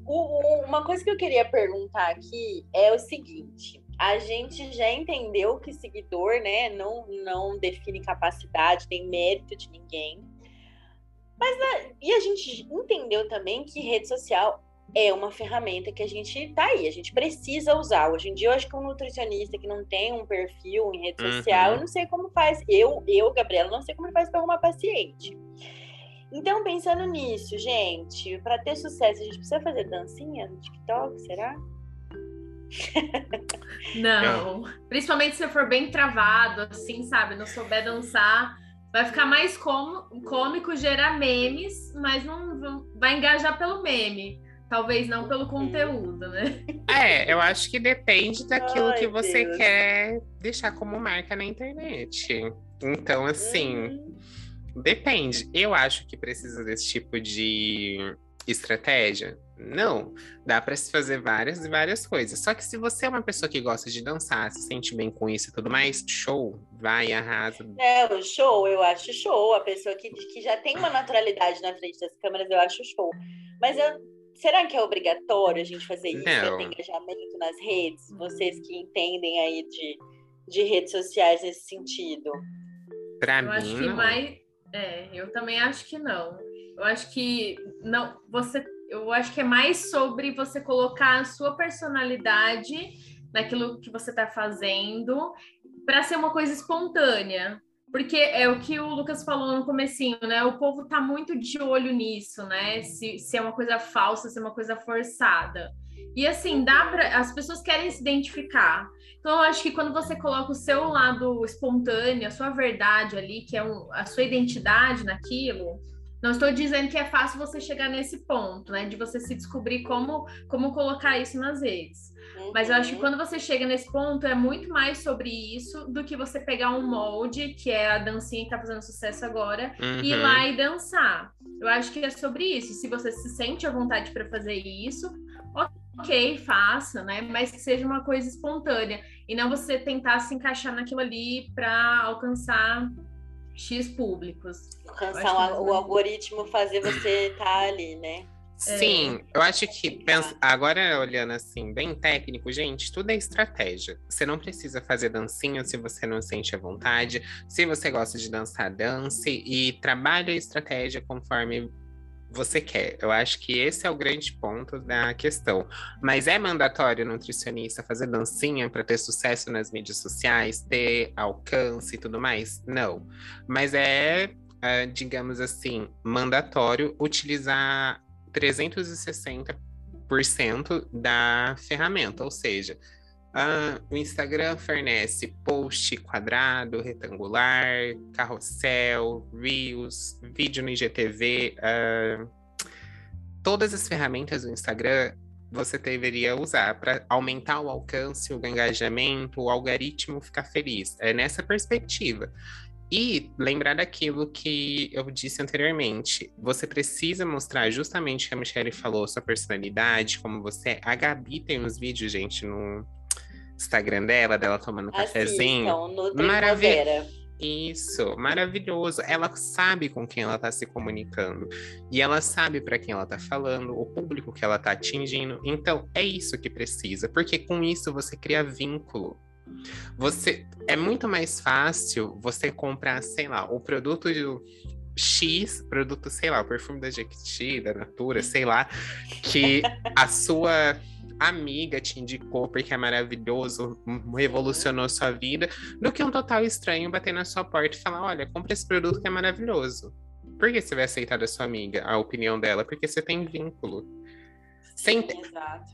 O- uma coisa que eu queria perguntar aqui é o seguinte: a gente já entendeu que seguidor, né, não, não define capacidade, nem mérito de ninguém. Mas né, e a gente entendeu também que rede social é uma ferramenta que a gente tá aí, a gente precisa usar. Hoje em dia, eu acho que um nutricionista que não tem um perfil em rede social, uhum. eu não sei como faz. Eu, eu, Gabriela, não sei como ele faz para arrumar paciente. Então, pensando nisso, gente, para ter sucesso, a gente precisa fazer dancinha no TikTok, será? *laughs* Não. Principalmente se for bem travado, assim, sabe? Não souber dançar. Vai ficar mais cômico, gerar memes, mas não vai engajar pelo meme. Talvez não pelo uhum. conteúdo, né? É, eu acho que depende daquilo Ai, que você Deus. quer deixar como marca na internet. Então, assim, uhum. depende. Eu acho que precisa desse tipo de estratégia? Não. Dá para se fazer várias e várias coisas. Só que se você é uma pessoa que gosta de dançar, se sente bem com isso e tudo mais, show, vai, arrasa. É, o show, eu acho show. A pessoa que, que já tem uma naturalidade na frente das câmeras, eu acho show. Mas eu, será que é obrigatório a gente fazer isso? Não. Ter engajamento nas redes? Vocês que entendem aí de, de redes sociais nesse sentido. Pra eu mim, acho que não. mais. É, eu também acho que não. Eu acho que não, você, eu acho que é mais sobre você colocar a sua personalidade naquilo que você está fazendo para ser uma coisa espontânea. Porque é o que o Lucas falou no comecinho, né? O povo tá muito de olho nisso, né? Se, se é uma coisa falsa, se é uma coisa forçada. E assim, dá para as pessoas querem se identificar. Então, eu acho que quando você coloca o seu lado espontâneo, a sua verdade ali, que é um, a sua identidade naquilo, não estou dizendo que é fácil você chegar nesse ponto, né? De você se descobrir como, como colocar isso nas redes. Uhum. Mas eu acho que uhum. quando você chega nesse ponto, é muito mais sobre isso do que você pegar um molde, que é a dancinha que tá fazendo sucesso agora, uhum. e ir lá e dançar. Eu acho que é sobre isso. Se você se sente à vontade para fazer isso, ok, faça, né? Mas que seja uma coisa espontânea. E não você tentar se encaixar naquilo ali para alcançar X públicos. Alcançar o, o algoritmo fazer você estar tá ali, né? Sim, é. eu acho que pensa, agora olhando assim, bem técnico, gente, tudo é estratégia. Você não precisa fazer dancinha se você não sente a vontade. Se você gosta de dançar, dance e trabalhe a estratégia conforme você quer. Eu acho que esse é o grande ponto da questão. Mas é mandatório nutricionista fazer dancinha para ter sucesso nas mídias sociais, ter alcance e tudo mais? Não. Mas é, uh, digamos assim, mandatório utilizar 360% da ferramenta, ou seja, Uh, o Instagram fornece post quadrado, retangular, carrossel, Reels, vídeo no IGTV. Uh, todas as ferramentas do Instagram você deveria usar para aumentar o alcance, o engajamento, o algoritmo ficar feliz. É nessa perspectiva. E lembrar daquilo que eu disse anteriormente. Você precisa mostrar justamente o que a Michelle falou, sua personalidade, como você é. A Gabi tem uns vídeos, gente, no, Instagram dela, dela tomando cafezinho. Maravilhoso. Isso, maravilhoso. Ela sabe com quem ela está se comunicando e ela sabe para quem ela está falando, o público que ela está atingindo. Então é isso que precisa, porque com isso você cria vínculo. Você é muito mais fácil você comprar, sei lá, o produto do X, produto, sei lá, o perfume da Jequiti, da Natura, sei lá, que a sua amiga te indicou porque é maravilhoso, revolucionou sua vida, do que um total estranho bater na sua porta e falar: olha, compra esse produto que é maravilhoso. Por que você vai aceitar da sua amiga a opinião dela? Porque você tem vínculo. Você, ent...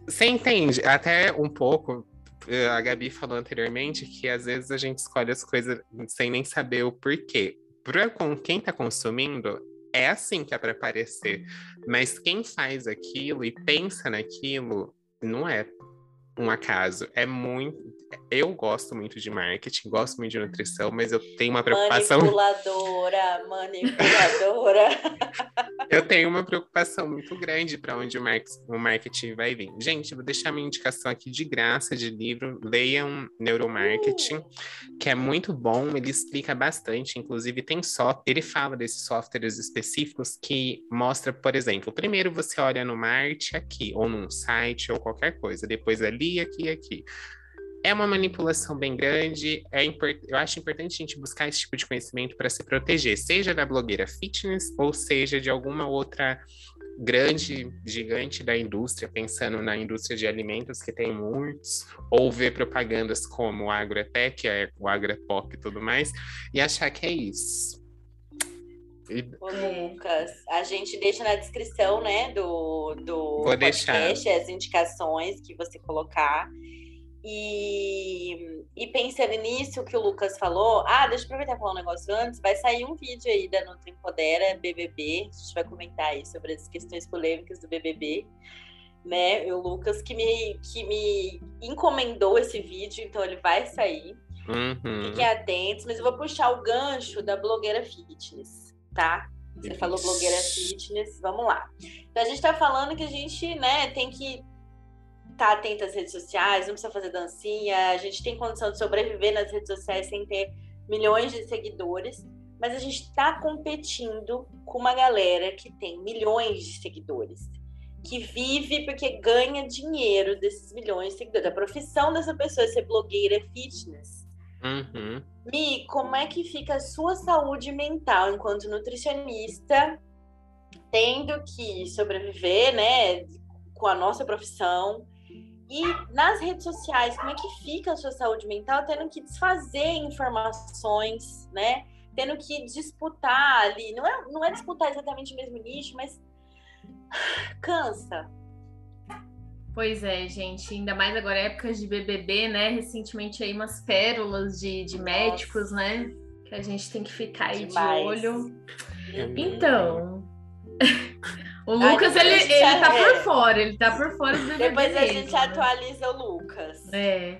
você entende até um pouco. Eh, a Gabi falou anteriormente que às vezes a gente escolhe as coisas sem nem saber o porquê. Para com quem está consumindo, é assim que é para aparecer. Mas quem faz aquilo e pensa naquilo não é um acaso. É muito. Eu gosto muito de marketing, gosto muito de nutrição, mas eu tenho uma preocupação. Manipuladora, manipuladora. *laughs* eu tenho uma preocupação muito grande para onde o marketing vai vir. Gente, vou deixar minha indicação aqui de graça de livro. Leiam Neuromarketing, uh. que é muito bom. Ele explica bastante, inclusive tem só. Ele fala desses softwares específicos que mostra, por exemplo, primeiro você olha no Marte aqui, ou num site, ou qualquer coisa, depois ali, aqui e aqui é uma manipulação bem grande. É. Eu acho importante a gente buscar esse tipo de conhecimento para se proteger, seja da blogueira fitness ou seja de alguma outra grande, gigante da indústria, pensando na indústria de alimentos, que tem muitos, ou ver propagandas como o Agrotech, é, o Agropop e tudo mais, e achar que é isso. E... Ô, Lucas, a gente deixa na descrição, né, do, do Vou podcast deixar. as indicações que você colocar. E, e pensando nisso que o Lucas falou, ah, deixa eu aproveitar e falar um negócio antes, vai sair um vídeo aí da Nutri Empodera BBB, a gente vai comentar aí sobre as questões polêmicas do BBB, né? O Lucas que me, que me encomendou esse vídeo, então ele vai sair. Uhum. Fiquem atentos, mas eu vou puxar o gancho da blogueira fitness, tá? Você falou blogueira fitness, vamos lá. Então a gente tá falando que a gente, né, tem que tá atento às redes sociais, não precisa fazer dancinha, a gente tem condição de sobreviver nas redes sociais sem ter milhões de seguidores, mas a gente está competindo com uma galera que tem milhões de seguidores, que vive porque ganha dinheiro desses milhões de seguidores. A profissão dessa pessoa é ser blogueira fitness. Uhum. Mi, como é que fica a sua saúde mental enquanto nutricionista, tendo que sobreviver, né, com a nossa profissão, e nas redes sociais, como é que fica a sua saúde mental tendo que desfazer informações, né? Tendo que disputar ali. Não é, não é disputar exatamente o mesmo nicho, mas *sighs* cansa. Pois é, gente. Ainda mais agora épocas de BBB, né? Recentemente aí umas pérolas de, de médicos, né? Que a gente tem que ficar aí Demais. de olho. Então, *laughs* o Lucas, ele, ele tá por fora, ele tá por fora do BBB. Depois a gente atualiza o Lucas. É.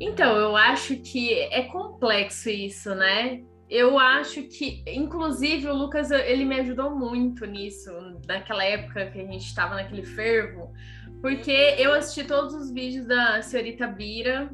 Então, eu acho que é complexo isso, né? Eu acho que, inclusive, o Lucas, ele me ajudou muito nisso, naquela época que a gente estava naquele fervo, porque eu assisti todos os vídeos da senhorita Bira,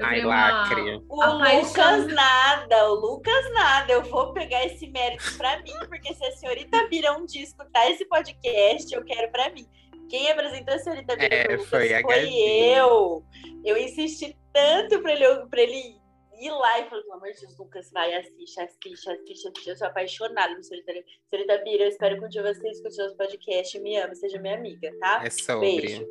Ai, lacre. O Lucas nada, o Lucas nada. Eu vou pegar esse mérito para mim, porque se a senhorita Bira um dia escutar esse podcast, eu quero para mim. Quem apresentou a senhorita Bira é, Lucas foi, foi eu. Eu insisti tanto para ele, pra ele ir lá e falar, pelo amor de Deus, Lucas, vai, assiste, assiste, assiste, assiste. Eu sou apaixonada por senhorita Bira. Eu espero que um dia você escute nosso podcast, me ama, seja minha amiga, tá? É sobre. Beijo.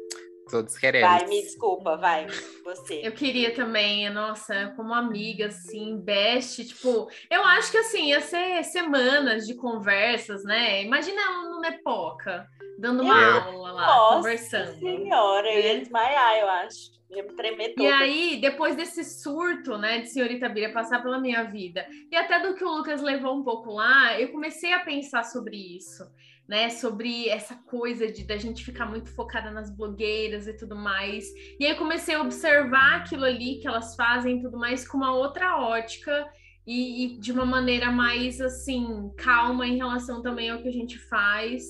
Todos queremos. Vai, me desculpa, vai, você. Eu queria também, nossa, como amiga, assim, best, tipo, eu acho que assim, ia ser semanas de conversas, né? Imagina ela no Nepoca, dando uma eu, aula lá, nossa conversando. Senhora, eu ia né? desmaiar, eu acho. Ia me tremer toda. E aí, depois desse surto, né, de senhorita Bíblia passar pela minha vida, e até do que o Lucas levou um pouco lá, eu comecei a pensar sobre isso né, sobre essa coisa de da gente ficar muito focada nas blogueiras e tudo mais. E aí comecei a observar aquilo ali que elas fazem e tudo mais com uma outra ótica e, e, de uma maneira mais assim calma em relação também ao que a gente faz.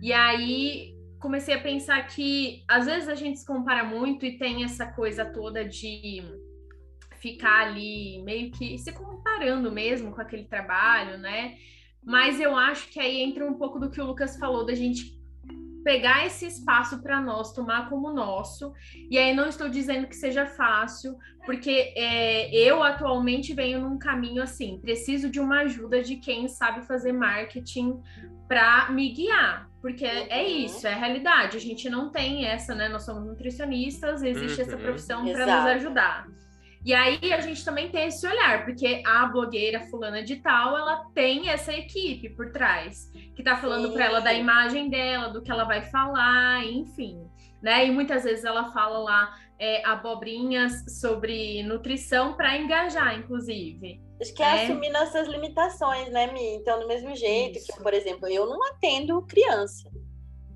E aí comecei a pensar que às vezes a gente se compara muito e tem essa coisa toda de ficar ali meio que se comparando mesmo com aquele trabalho, né? Mas eu acho que aí entra um pouco do que o Lucas falou, da gente pegar esse espaço para nós, tomar como nosso. E aí não estou dizendo que seja fácil, porque é, eu atualmente venho num caminho assim, preciso de uma ajuda de quem sabe fazer marketing para me guiar, porque é, é, uhum. isso, é a realidade. A gente não tem essa, né? Nós somos nutricionistas, existe uhum. essa profissão para nos ajudar. E aí a gente também tem esse olhar, porque a blogueira fulana de tal, ela tem essa equipe por trás, que tá falando para ela da imagem dela, do que ela vai falar, enfim. Né? E muitas vezes ela fala lá é, abobrinhas sobre nutrição para engajar, inclusive. Acho que é, é, assumir nossas limitações, né, Mi? Então, do mesmo jeito Isso. que, por exemplo, eu não atendo criança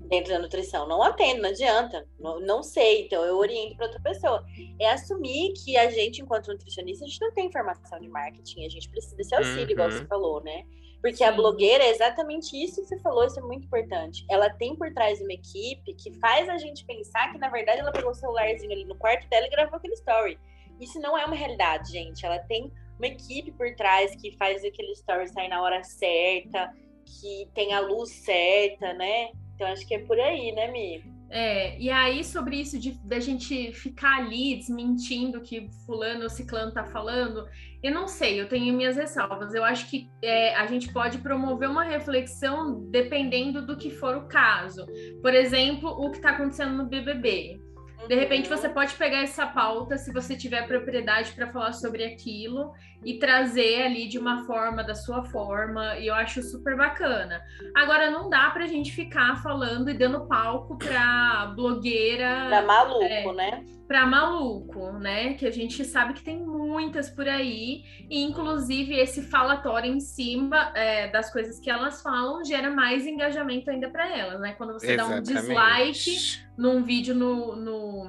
dentro da nutrição. Não atendo, não adianta. Não, não sei, então eu oriento para outra pessoa. É assumir que a gente, enquanto nutricionista, a gente não tem informação de marketing, a gente precisa desse auxílio, uhum. igual você uhum. falou, né? Porque Sim. a blogueira é exatamente isso que você falou, isso é muito importante. Ela tem por trás uma equipe que faz a gente pensar que, na verdade, ela pegou o celularzinho ali no quarto dela e gravou aquele story. Isso não é uma realidade, gente. Ela tem uma equipe por trás que faz aquele story sair na hora certa, que tem a luz certa, né? Então acho que é por aí, né, Mi? É, e aí, sobre isso de da gente ficar ali desmentindo que fulano ou ciclano tá falando, eu não sei, eu tenho minhas ressalvas. Eu acho que é, a gente pode promover uma reflexão dependendo do que for o caso. Por exemplo, o que está acontecendo no BBB. De repente você pode pegar essa pauta, se você tiver propriedade para falar sobre aquilo, e trazer ali de uma forma, da sua forma, e eu acho super bacana. Agora, não dá para a gente ficar falando e dando palco para blogueira. Pra maluco, é, né? Pra maluco, né? Que a gente sabe que tem muitas por aí, e inclusive esse falatório em cima é, das coisas que elas falam gera mais engajamento ainda para elas, né? Quando você Exatamente. dá um dislike num vídeo no, no,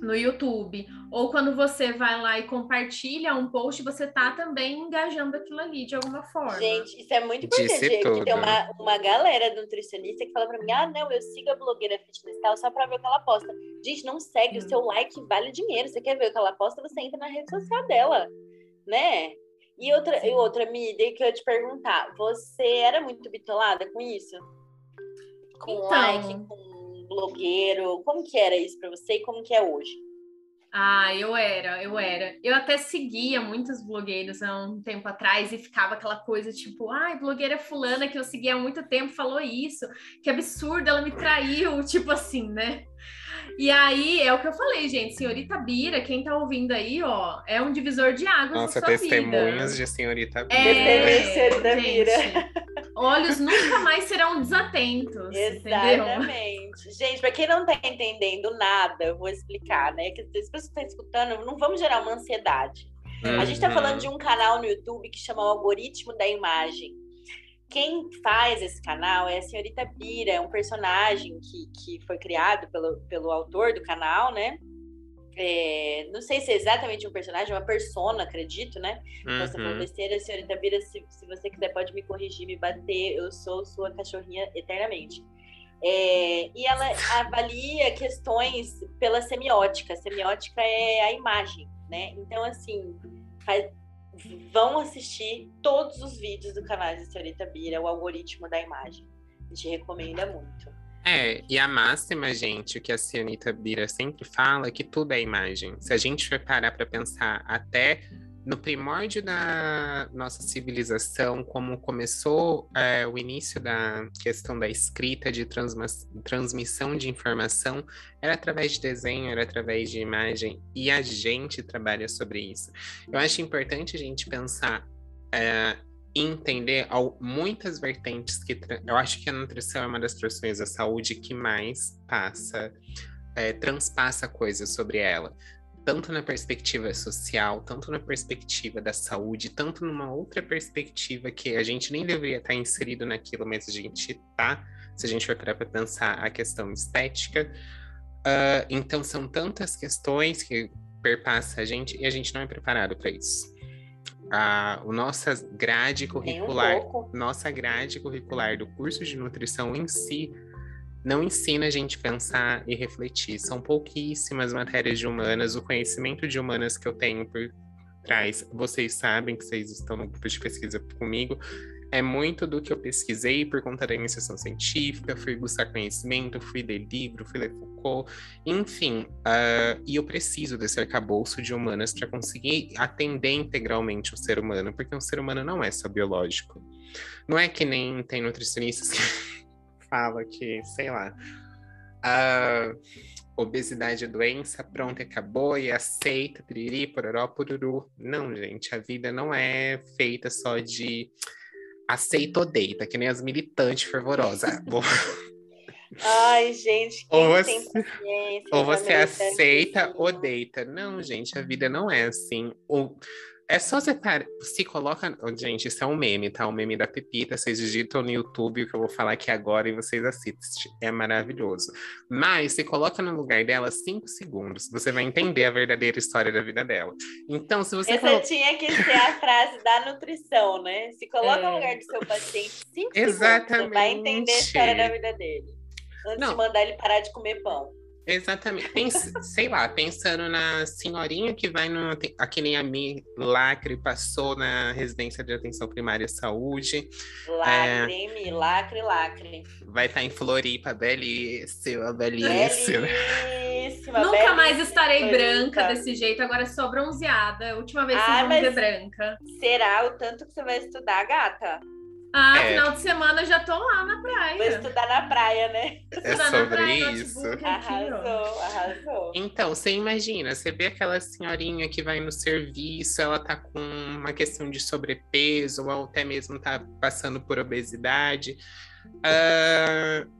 no YouTube, ou quando você vai lá e compartilha um post, você tá também engajando aquilo ali de alguma forma. Gente, isso é muito importante. Gente, tem uma, uma galera nutricionista que fala pra mim: ah, não, eu sigo a blogueira fitness tal só pra ver o que ela posta. Gente, não segue, hum. o seu like vale dinheiro. Você quer ver o que ela posta, você entra na rede social dela, né? E outra, e outra mídia que eu ia te perguntar: você era muito bitolada com isso? Com então... like, com blogueiro? Como que era isso para você e como que é hoje? Ah, eu era, eu era. Eu até seguia muitos blogueiros há um tempo atrás e ficava aquela coisa tipo, ai, blogueira fulana que eu seguia há muito tempo falou isso, que absurdo, ela me traiu, *laughs* tipo assim, né? E aí, é o que eu falei, gente. Senhorita Bira, quem tá ouvindo aí, ó, é um divisor de águas Nossa, na sua testemunhas de Senhorita Bira. É, Senhorita Bira. Olhos nunca mais serão desatentos. Exatamente. Entendeu? Gente, para quem não tá entendendo nada, eu vou explicar, né? Que as pessoas que estão escutando, não vamos gerar uma ansiedade. Uhum. A gente tá falando de um canal no YouTube que chama o Algoritmo da Imagem. Quem faz esse canal é a senhorita Bira, é um personagem que, que foi criado pelo, pelo autor do canal, né? É, não sei se é exatamente um personagem, uma persona, acredito, né? Uhum. Então, se for besteira, senhorita Bira, se, se você quiser, pode me corrigir, me bater. Eu sou sua cachorrinha eternamente. É, e ela avalia questões pela semiótica. A semiótica é a imagem, né? Então, assim, faz, vão assistir todos os vídeos do canal da Senhorita Bira, o algoritmo da imagem. A gente recomenda muito. É, e a máxima, gente, o que a Cianita Bira sempre fala, é que tudo é imagem. Se a gente for parar para pensar até no primórdio da nossa civilização, como começou é, o início da questão da escrita, de transmissão de informação, era através de desenho, era através de imagem, e a gente trabalha sobre isso. Eu acho importante a gente pensar é, entender muitas vertentes que eu acho que a nutrição é uma das profissões da saúde que mais passa, é, transpassa coisas sobre ela tanto na perspectiva social, tanto na perspectiva da saúde, tanto numa outra perspectiva que a gente nem deveria estar inserido naquilo, mas a gente tá, se a gente for parar para pensar a questão estética. Uh, então, são tantas questões que perpassa a gente e a gente não é preparado para isso. A o nossa grade curricular, um nossa grade curricular do curso de nutrição em si não ensina a gente pensar e refletir. São pouquíssimas matérias de humanas. O conhecimento de humanas que eu tenho por trás, vocês sabem que vocês estão no grupo de pesquisa comigo, é muito do que eu pesquisei por conta da iniciação científica, fui buscar conhecimento, fui ler livro, fui ler Foucault, enfim. Uh, e eu preciso desse arcabouço de humanas para conseguir atender integralmente o ser humano, porque um ser humano não é só biológico. Não é que nem tem nutricionistas que fala que, sei lá, a obesidade é doença, pronto, acabou e aceita, piriri, pororó, pururu. Não, gente, a vida não é feita só de aceita ou deita, que nem as militantes fervorosas. *laughs* Ai, gente, ou você, ou você aceita ou deita. Não, gente, a vida não é assim. É só você par... se coloca. Gente, isso é um meme, tá? Um meme da Pepita. Vocês digitam no YouTube o que eu vou falar aqui agora e vocês assistem. É maravilhoso. Mas se coloca no lugar dela cinco segundos, você vai entender a verdadeira história da vida dela. Então, se você. Essa colo... tinha que ser a frase da nutrição, né? Se coloca é... no lugar do seu paciente cinco Exatamente. segundos, você vai entender a história da vida dele. Antes Não. de mandar ele parar de comer pão. Exatamente. Pens, sei lá, pensando na senhorinha que vai no. Aqui nem a mim, lacre, passou na residência de atenção primária à saúde. Lacre, é, mi, lacre, lacre. Vai estar tá em Floripa, belíssima, belíssima. belíssima Nunca belíssima, mais estarei branca desse jeito, agora sou bronzeada. Última vez que ah, eu vou branca. Será o tanto que você vai estudar, gata? Ah, é. final de semana eu já tô lá na praia. Vou estudar na praia, né? É sobre praia, isso. Arrasou, arrasou. Então, você imagina, você vê aquela senhorinha que vai no serviço, ela tá com uma questão de sobrepeso, ou até mesmo tá passando por obesidade. Uh,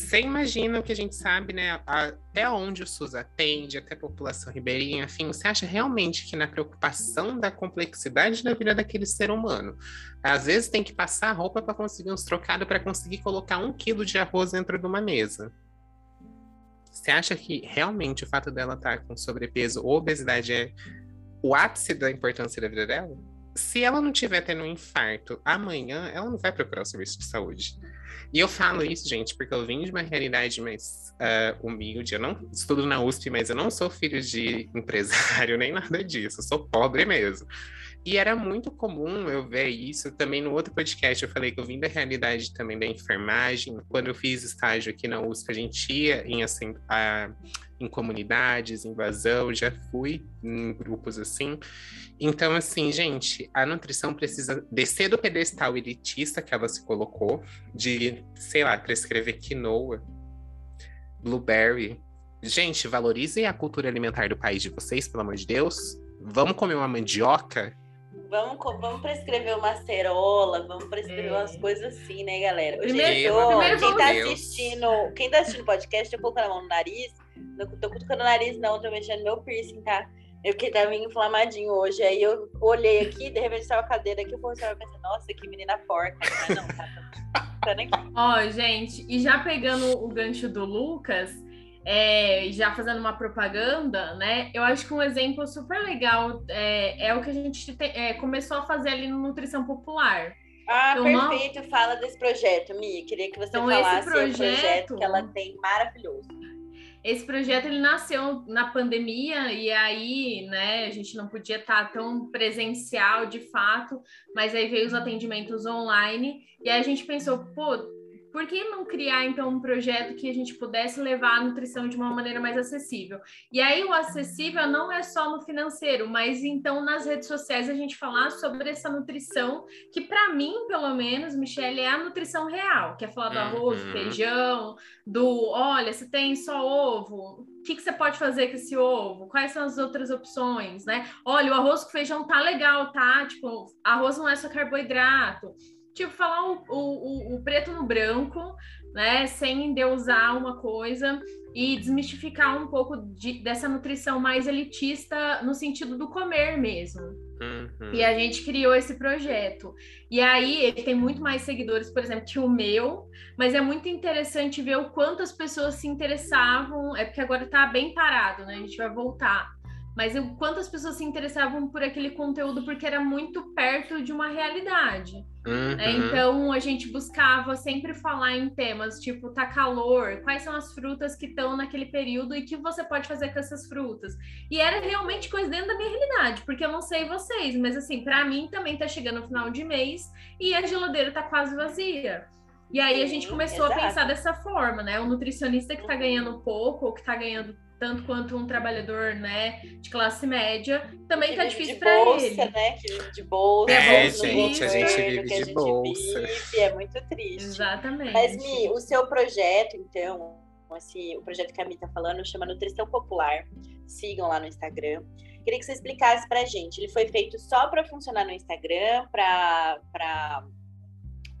você imagina o que a gente sabe, né? Até onde o SUS atende, até a população ribeirinha, enfim, você acha realmente que na preocupação da complexidade da vida daquele ser humano, às vezes tem que passar roupa para conseguir uns trocados para conseguir colocar um quilo de arroz dentro de uma mesa? Você acha que realmente o fato dela estar tá com sobrepeso ou obesidade é o ápice da importância da vida dela? Se ela não tiver tendo um infarto amanhã, ela não vai procurar o serviço de saúde. E eu falo isso, gente, porque eu vim de uma realidade mais uh, humilde. Eu não estudo na USP, mas eu não sou filho de empresário *laughs* nem nada disso. Eu sou pobre mesmo. E era muito comum eu ver isso. Também no outro podcast eu falei que eu vim da realidade também da enfermagem. Quando eu fiz estágio aqui na USP, a gente ia em, assim, a, em comunidades, invasão, já fui em grupos assim. Então, assim, gente, a nutrição precisa descer do pedestal elitista que ela se colocou, de, sei lá, prescrever quinoa, blueberry. Gente, valorizem a cultura alimentar do país de vocês, pelo amor de Deus. Vamos comer uma mandioca Vamos, vamos prescrever uma cerola, vamos prescrever é. umas coisas assim, né, galera? Primeiro, tô, primeiro quem tá assistindo, quem tá assistindo podcast, eu colocando a mão no nariz. Não tô cutucando o nariz, não, tô mexendo meu piercing, tá? Eu que tava inflamadinho hoje. Aí eu olhei aqui, de repente tava a cadeira aqui, o professor pensar, nossa, que menina porca. Mas não, tá, tá, tá aqui. Ó, gente, e já pegando o gancho do Lucas, é, já fazendo uma propaganda, né? Eu acho que um exemplo super legal é, é o que a gente te, é, começou a fazer ali no Nutrição Popular. Ah, então, perfeito. Fala desse projeto, Mi. Queria que você então, falasse esse projeto, projeto que ela tem maravilhoso. Esse projeto ele nasceu na pandemia e aí, né, a gente não podia estar tão presencial de fato, mas aí veio os atendimentos online e aí a gente pensou, pô, por que não criar então um projeto que a gente pudesse levar a nutrição de uma maneira mais acessível? E aí o acessível não é só no financeiro, mas então nas redes sociais a gente falar sobre essa nutrição que para mim, pelo menos, Michelle, é a nutrição real, que é falar do arroz, do uhum. feijão, do, olha, você tem só ovo, o que, que você pode fazer com esse ovo? Quais são as outras opções, né? Olha, o arroz com feijão tá legal, tá? Tipo, arroz não é só carboidrato tipo, falar o, o, o preto no branco, né? Sem endeusar uma coisa e desmistificar um pouco de, dessa nutrição mais elitista no sentido do comer mesmo. Uhum. E a gente criou esse projeto. E aí ele tem muito mais seguidores, por exemplo, que o meu, mas é muito interessante ver o quanto as pessoas se interessavam. É porque agora tá bem parado, né? A gente vai voltar. Mas o quanto as pessoas se interessavam por aquele conteúdo porque era muito perto de uma realidade. Uhum. É, então a gente buscava sempre falar em temas tipo tá calor, quais são as frutas que estão naquele período e que você pode fazer com essas frutas. E era realmente coisa dentro da minha realidade, porque eu não sei vocês, mas assim, para mim também tá chegando o final de mês e a geladeira tá quase vazia. E aí a gente começou Exato. a pensar dessa forma, né? O nutricionista que tá ganhando pouco ou que tá ganhando tanto quanto um trabalhador, né, de classe média, também que tá difícil para ele. Né? Que vive de bolsa, é, bolsa, gente, a gente vive de gente bolsa. Vive, é muito triste. Exatamente. Mas Mi, o seu projeto, então, esse, o projeto que a Mi tá falando chama Nutrição Popular. Sigam lá no Instagram. Queria que você explicasse pra gente. Ele foi feito só para funcionar no Instagram, para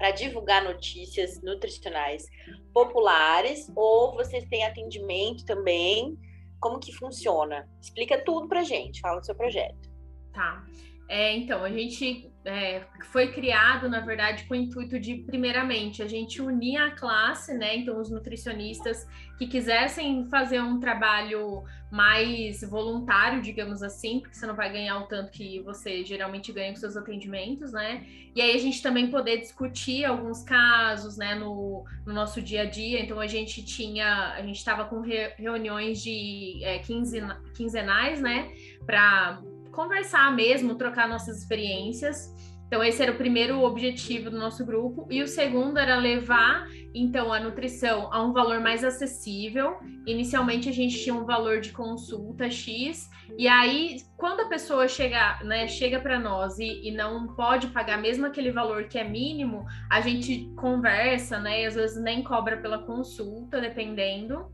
para divulgar notícias nutricionais populares ou vocês têm atendimento também como que funciona? Explica tudo pra gente, fala do seu projeto. Tá. É, então, a gente é, foi criado, na verdade, com o intuito de, primeiramente, a gente unir a classe, né? Então, os nutricionistas que quisessem fazer um trabalho mais voluntário, digamos assim, porque você não vai ganhar o tanto que você geralmente ganha com seus atendimentos, né? E aí a gente também poder discutir alguns casos, né, no, no nosso dia a dia. Então, a gente tinha, a gente estava com re, reuniões de é, quinzenais, né, para conversar mesmo, trocar nossas experiências. Então, esse era o primeiro objetivo do nosso grupo. E o segundo era levar, então, a nutrição a um valor mais acessível. Inicialmente, a gente tinha um valor de consulta X. E aí, quando a pessoa chega, né, chega para nós e, e, não pode pagar mesmo aquele valor que é mínimo, a gente conversa, né? E às vezes nem cobra pela consulta, dependendo.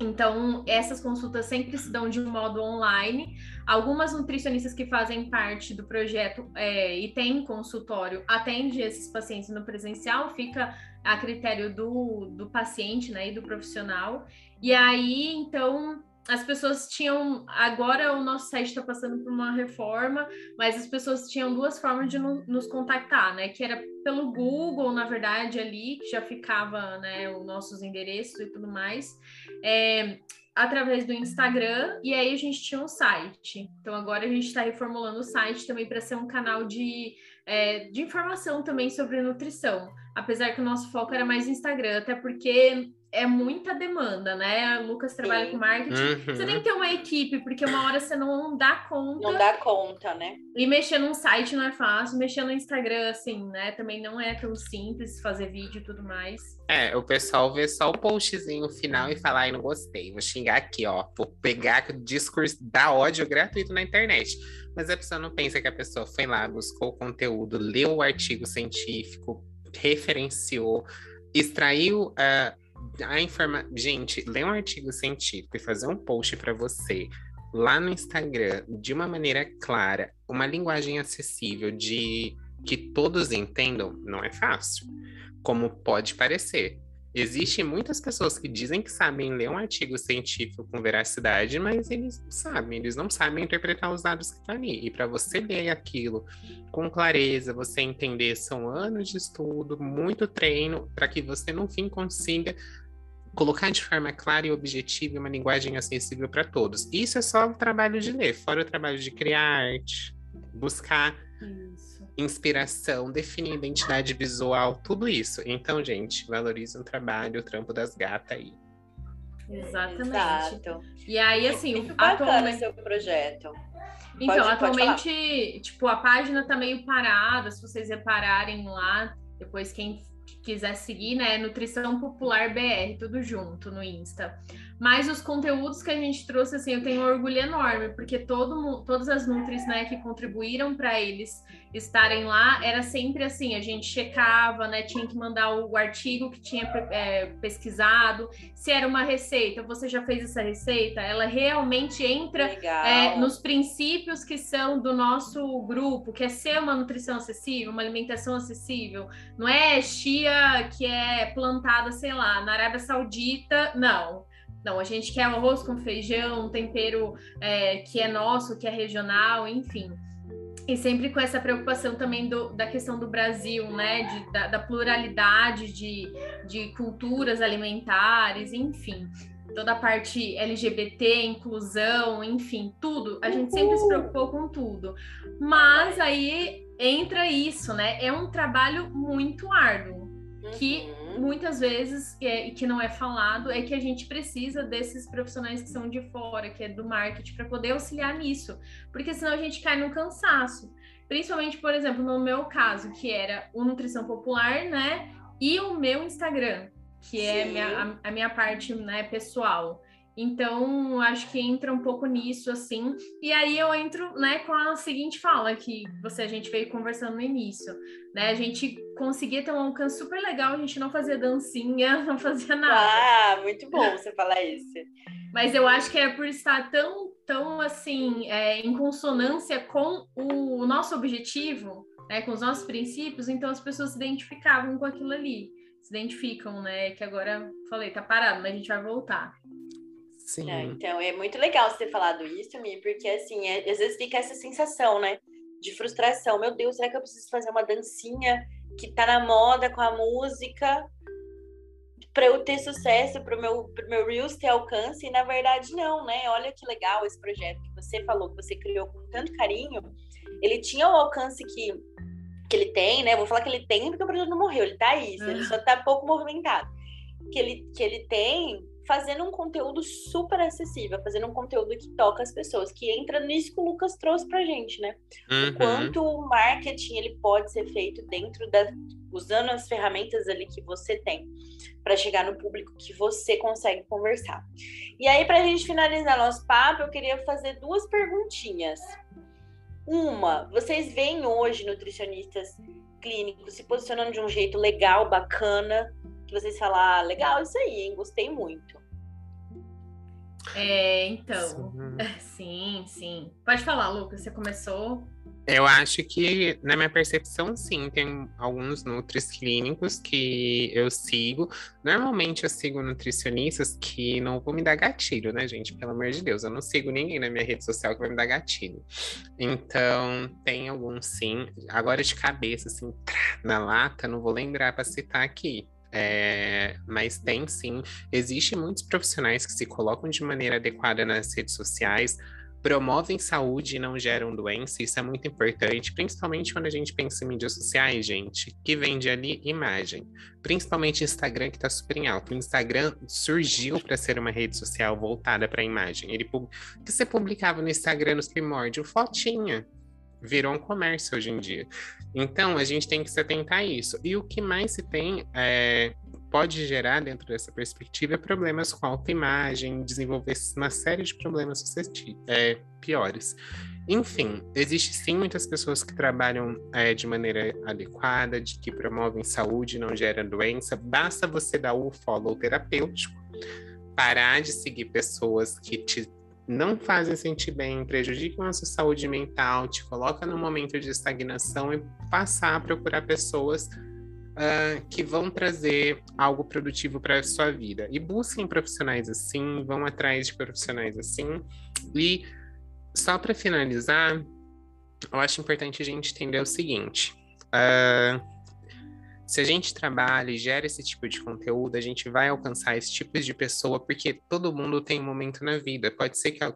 Então, essas consultas sempre se dão de um modo online. Algumas nutricionistas que fazem parte do projeto é, e têm consultório atendem esses pacientes no presencial, fica a critério do, do paciente né, e do profissional. E aí, então, as pessoas tinham. Agora o nosso site está passando por uma reforma, mas as pessoas tinham duas formas de no, nos contactar, né? Que era pelo Google, na verdade, ali, que já ficava né, os nossos endereços e tudo mais. É, através do Instagram, e aí a gente tinha um site. Então agora a gente está reformulando o site também para ser um canal de, é, de informação também sobre nutrição. Apesar que o nosso foco era mais Instagram, até porque é muita demanda, né? O Lucas trabalha Sim. com marketing. Uhum. Você tem que ter uma equipe, porque uma hora você não dá conta. Não dá conta, né? E mexer num site não é fácil, mexer no Instagram, assim, né? Também não é tão simples fazer vídeo e tudo mais. É, o pessoal vê só o postzinho final e fala, ai, não gostei, vou xingar aqui, ó. Vou pegar o discurso da ódio gratuito na internet. Mas a pessoa não pensa que a pessoa foi lá, buscou o conteúdo, leu o artigo científico, referenciou, extraiu uh, a informa... Gente, ler um artigo científico e fazer um post para você lá no Instagram de uma maneira clara, uma linguagem acessível de que todos entendam, não é fácil, como pode parecer. Existem muitas pessoas que dizem que sabem ler um artigo científico com veracidade, mas eles não sabem, eles não sabem interpretar os dados que estão tá ali. E para você ler aquilo com clareza, você entender, são anos de estudo, muito treino, para que você no fim consiga colocar de forma clara e objetiva uma linguagem acessível para todos. Isso é só o trabalho de ler, fora o trabalho de criar arte, buscar. Inspiração, definir identidade visual, tudo isso. Então, gente, valorize o trabalho, o trampo das gatas aí. Exatamente. Exato. E aí, assim, Muito atualmente seu projeto. Então, pode, atualmente, pode tipo, a página tá meio parada, se vocês repararem lá, depois quem quiser seguir, né? Nutrição Popular BR, tudo junto no Insta. Mas os conteúdos que a gente trouxe, assim, eu tenho um orgulho enorme, porque todo, todas as Nutris, né, que contribuíram para eles estarem lá, era sempre assim, a gente checava, né, tinha que mandar o artigo que tinha é, pesquisado, se era uma receita, você já fez essa receita, ela realmente entra é, nos princípios que são do nosso grupo, que é ser uma nutrição acessível, uma alimentação acessível, não é chia que é plantada, sei lá, na Arábia Saudita, não não, a gente quer arroz com feijão, um tempero é, que é nosso, que é regional, enfim. E sempre com essa preocupação também do, da questão do Brasil, né? De, da, da, pluralidade de, de culturas alimentares, enfim. Toda a parte LGBT, inclusão, enfim, tudo. A gente sempre se preocupou com tudo. Mas aí entra isso, né? É um trabalho muito árduo. Que uhum muitas vezes, é, e que não é falado, é que a gente precisa desses profissionais que são de fora, que é do marketing, para poder auxiliar nisso. Porque senão a gente cai no cansaço. Principalmente, por exemplo, no meu caso, que era o Nutrição Popular, né? E o meu Instagram, que é minha, a, a minha parte né, pessoal. Então, acho que entra um pouco nisso, assim. E aí eu entro, né, com a seguinte fala que você a gente veio conversando no início, né? A gente conseguia ter um alcance super legal, a gente não fazia dancinha, *laughs* não fazia nada. Ah, muito bom você falar isso. Mas eu acho que é por estar tão, tão assim, é, em consonância com o nosso objetivo, né, com os nossos princípios, então as pessoas se identificavam com aquilo ali. Se identificam, né? Que agora falei, tá parado, mas a gente vai voltar. Sim. É, então, é muito legal você ter falado isso, Mi, porque assim, é, às vezes fica essa sensação, né? de frustração. Meu Deus, será que eu preciso fazer uma dancinha que tá na moda com a música para eu ter sucesso, para o meu, pro meu Reels ter alcance? E na verdade, não, né? Olha que legal esse projeto que você falou, que você criou com tanto carinho. Ele tinha o alcance que, que ele tem, né? Vou falar que ele tem porque o projeto não morreu, ele tá aí, ele só tá pouco movimentado. Que ele, que ele tem fazendo um conteúdo super acessível, fazendo um conteúdo que toca as pessoas, que entra nisso que o Lucas trouxe pra gente, né? Uhum. O quanto o marketing ele pode ser feito dentro da usando as ferramentas ali que você tem para chegar no público que você consegue conversar. E aí para a gente finalizar nosso papo, eu queria fazer duas perguntinhas. Uma, vocês veem hoje nutricionistas clínicos se posicionando de um jeito legal, bacana, que vocês falam, ah, legal isso aí, hein? gostei muito. É, então, sim. *laughs* sim, sim. Pode falar, Lucas, você começou. Eu acho que, na minha percepção, sim, tem alguns nutris clínicos que eu sigo. Normalmente eu sigo nutricionistas que não vão me dar gatilho, né, gente? Pelo amor de Deus, eu não sigo ninguém na minha rede social que vai me dar gatilho. Então, tem alguns sim. Agora de cabeça, assim, na lata, não vou lembrar para citar aqui. É, mas tem sim. Existem muitos profissionais que se colocam de maneira adequada nas redes sociais, promovem saúde e não geram doença. Isso é muito importante, principalmente quando a gente pensa em mídias sociais, gente, que vende ali imagem. Principalmente Instagram, que está super em alta. O Instagram surgiu para ser uma rede social voltada para a imagem. Ele que você publicava no Instagram nos primórdios, fotinha virou um comércio hoje em dia. Então, a gente tem que se atentar a isso. E o que mais se tem é, pode gerar, dentro dessa perspectiva, problemas com autoimagem, desenvolver uma série de problemas é, piores. Enfim, existe sim muitas pessoas que trabalham é, de maneira adequada, de que promovem saúde, não geram doença. Basta você dar o follow terapêutico, parar de seguir pessoas que te não fazem sentir bem, prejudicam a sua saúde mental, te coloca num momento de estagnação e passar a procurar pessoas uh, que vão trazer algo produtivo para a sua vida. E busquem profissionais assim, vão atrás de profissionais assim. E só para finalizar, eu acho importante a gente entender o seguinte. Uh, se a gente trabalha e gera esse tipo de conteúdo, a gente vai alcançar esse tipo de pessoa, porque todo mundo tem um momento na vida. Pode ser que a,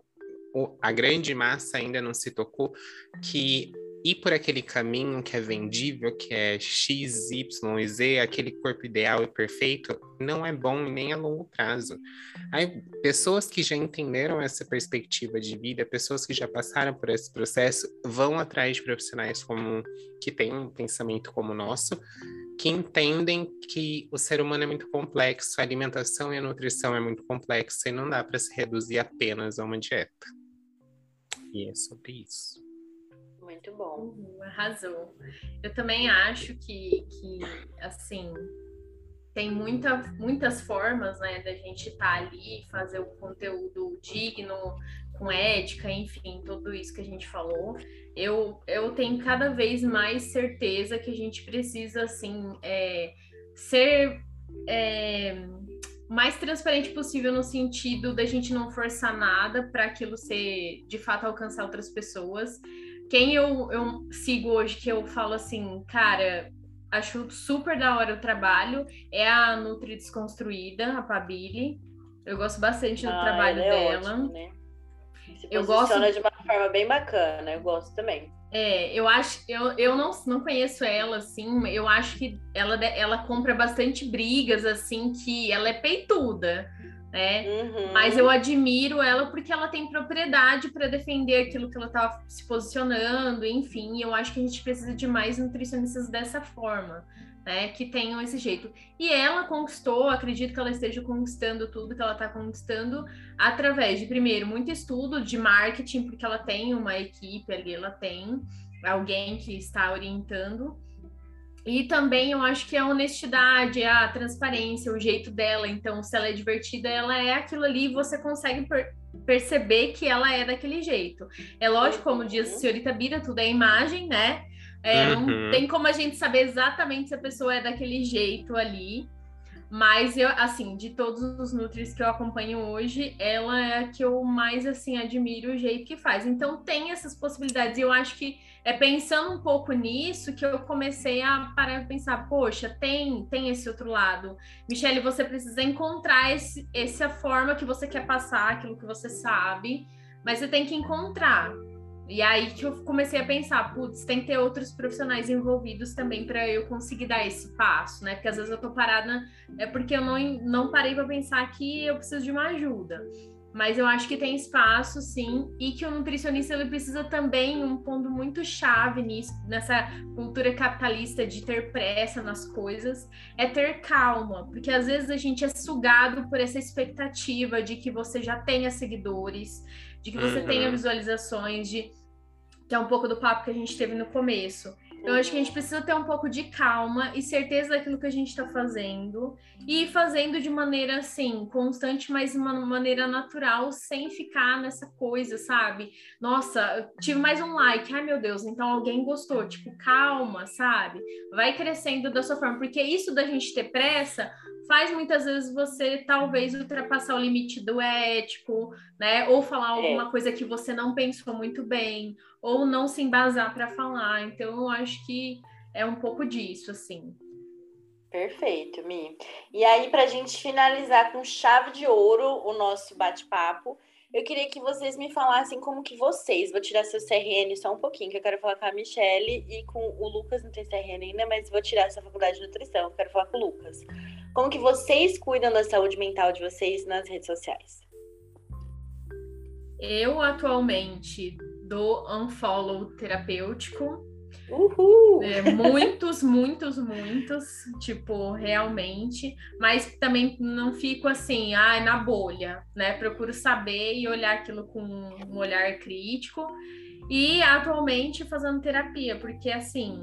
a grande massa ainda não se tocou que ir por aquele caminho que é vendível, que é X, Y e Z, aquele corpo ideal e perfeito, não é bom nem a longo prazo. Aí, pessoas que já entenderam essa perspectiva de vida, pessoas que já passaram por esse processo, vão atrás de profissionais como que têm um pensamento como o nosso que entendem que o ser humano é muito complexo, a alimentação e a nutrição é muito complexa e não dá para se reduzir apenas a uma dieta. E é sobre isso. Muito bom. Uhum, arrasou. Eu também acho que, que assim, tem muita, muitas formas, né, da gente estar tá ali, fazer o conteúdo digno, com ética, enfim, tudo isso que a gente falou. Eu, eu tenho cada vez mais certeza que a gente precisa, assim, é, ser é, mais transparente possível no sentido da gente não forçar nada para aquilo ser, de fato, alcançar outras pessoas. Quem eu, eu sigo hoje que eu falo assim, cara, acho super da hora o trabalho, é a Nutri Desconstruída, a Pabili. Eu gosto bastante do ah, trabalho é dela. Ótimo, né? Se eu gosto de uma forma bem bacana, eu gosto também. É, eu acho, eu, eu não, não conheço ela, assim, eu acho que ela, ela compra bastante brigas, assim, que ela é peituda, né? Uhum. Mas eu admiro ela porque ela tem propriedade para defender aquilo que ela tá se posicionando, enfim, eu acho que a gente precisa de mais nutricionistas dessa forma né, que tenham esse jeito. E ela conquistou, acredito que ela esteja conquistando tudo que ela está conquistando através de, primeiro, muito estudo de marketing, porque ela tem uma equipe ali, ela tem alguém que está orientando. E também eu acho que a honestidade, a transparência, o jeito dela. Então, se ela é divertida, ela é aquilo ali, você consegue per perceber que ela é daquele jeito. É lógico, como diz a uhum. senhorita Bira, tudo é imagem, né? É, uhum. Não tem como a gente saber exatamente se a pessoa é daquele jeito ali. Mas eu, assim, de todos os Nutris que eu acompanho hoje, ela é a que eu mais, assim, admiro o jeito que faz. Então, tem essas possibilidades. E eu acho que é pensando um pouco nisso que eu comecei a parar e pensar, poxa, tem, tem esse outro lado. Michelle, você precisa encontrar esse, essa forma que você quer passar, aquilo que você sabe, mas você tem que encontrar. E aí que eu comecei a pensar, putz, tem que ter outros profissionais envolvidos também para eu conseguir dar esse passo, né? Porque às vezes eu tô parada, é porque eu não, não parei para pensar que eu preciso de uma ajuda. Mas eu acho que tem espaço, sim, e que o nutricionista ele precisa também um ponto muito chave nisso, nessa cultura capitalista de ter pressa nas coisas, é ter calma, porque às vezes a gente é sugado por essa expectativa de que você já tenha seguidores, de que você uhum. tenha visualizações, de que é um pouco do papo que a gente teve no começo. Eu acho que a gente precisa ter um pouco de calma e certeza daquilo que a gente está fazendo e fazendo de maneira assim, constante, mas uma maneira natural, sem ficar nessa coisa, sabe? Nossa, tive mais um like, ai meu Deus, então alguém gostou. Tipo, calma, sabe? Vai crescendo da sua forma, porque isso da gente ter pressa faz muitas vezes você talvez ultrapassar o limite do ético, né? Ou falar é. alguma é. coisa que você não pensou muito bem, ou não se embasar para falar. Então, eu acho que é um pouco disso, assim. Perfeito, Mi. E aí, para a gente finalizar com chave de ouro o nosso bate-papo, eu queria que vocês me falassem como que vocês, vou tirar seu CRN só um pouquinho, que eu quero falar com a Michelle e com o Lucas, não tem CRN ainda, mas vou tirar essa faculdade de nutrição, eu quero falar com o Lucas. Como que vocês cuidam da saúde mental de vocês nas redes sociais? Eu atualmente do unfollow terapêutico. Uhul! É, muitos, muitos, muitos, tipo, realmente, mas também não fico assim, ah, na bolha, né? Procuro saber e olhar aquilo com um olhar crítico. E atualmente fazendo terapia, porque assim,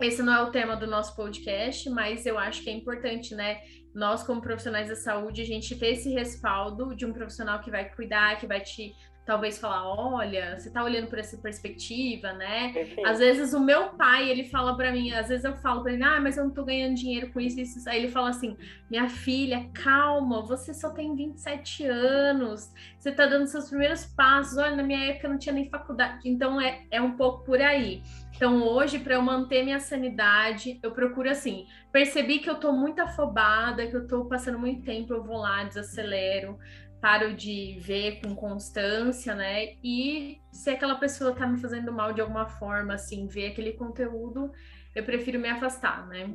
esse não é o tema do nosso podcast, mas eu acho que é importante, né? Nós, como profissionais da saúde, a gente ter esse respaldo de um profissional que vai cuidar, que vai te talvez falar, olha, você tá olhando por essa perspectiva, né? Perfeito. Às vezes o meu pai, ele fala para mim, às vezes eu falo para ele, ah, mas eu não tô ganhando dinheiro com isso, isso. Aí ele fala assim, minha filha, calma, você só tem 27 anos, você tá dando seus primeiros passos, olha, na minha época não tinha nem faculdade, então é, é um pouco por aí. Então hoje, para eu manter minha sanidade, eu procuro assim, percebi que eu tô muito afobada, que eu tô passando muito tempo, eu vou lá, desacelero, paro de ver com constância, né? E se aquela pessoa tá me fazendo mal de alguma forma, assim, ver aquele conteúdo, eu prefiro me afastar, né?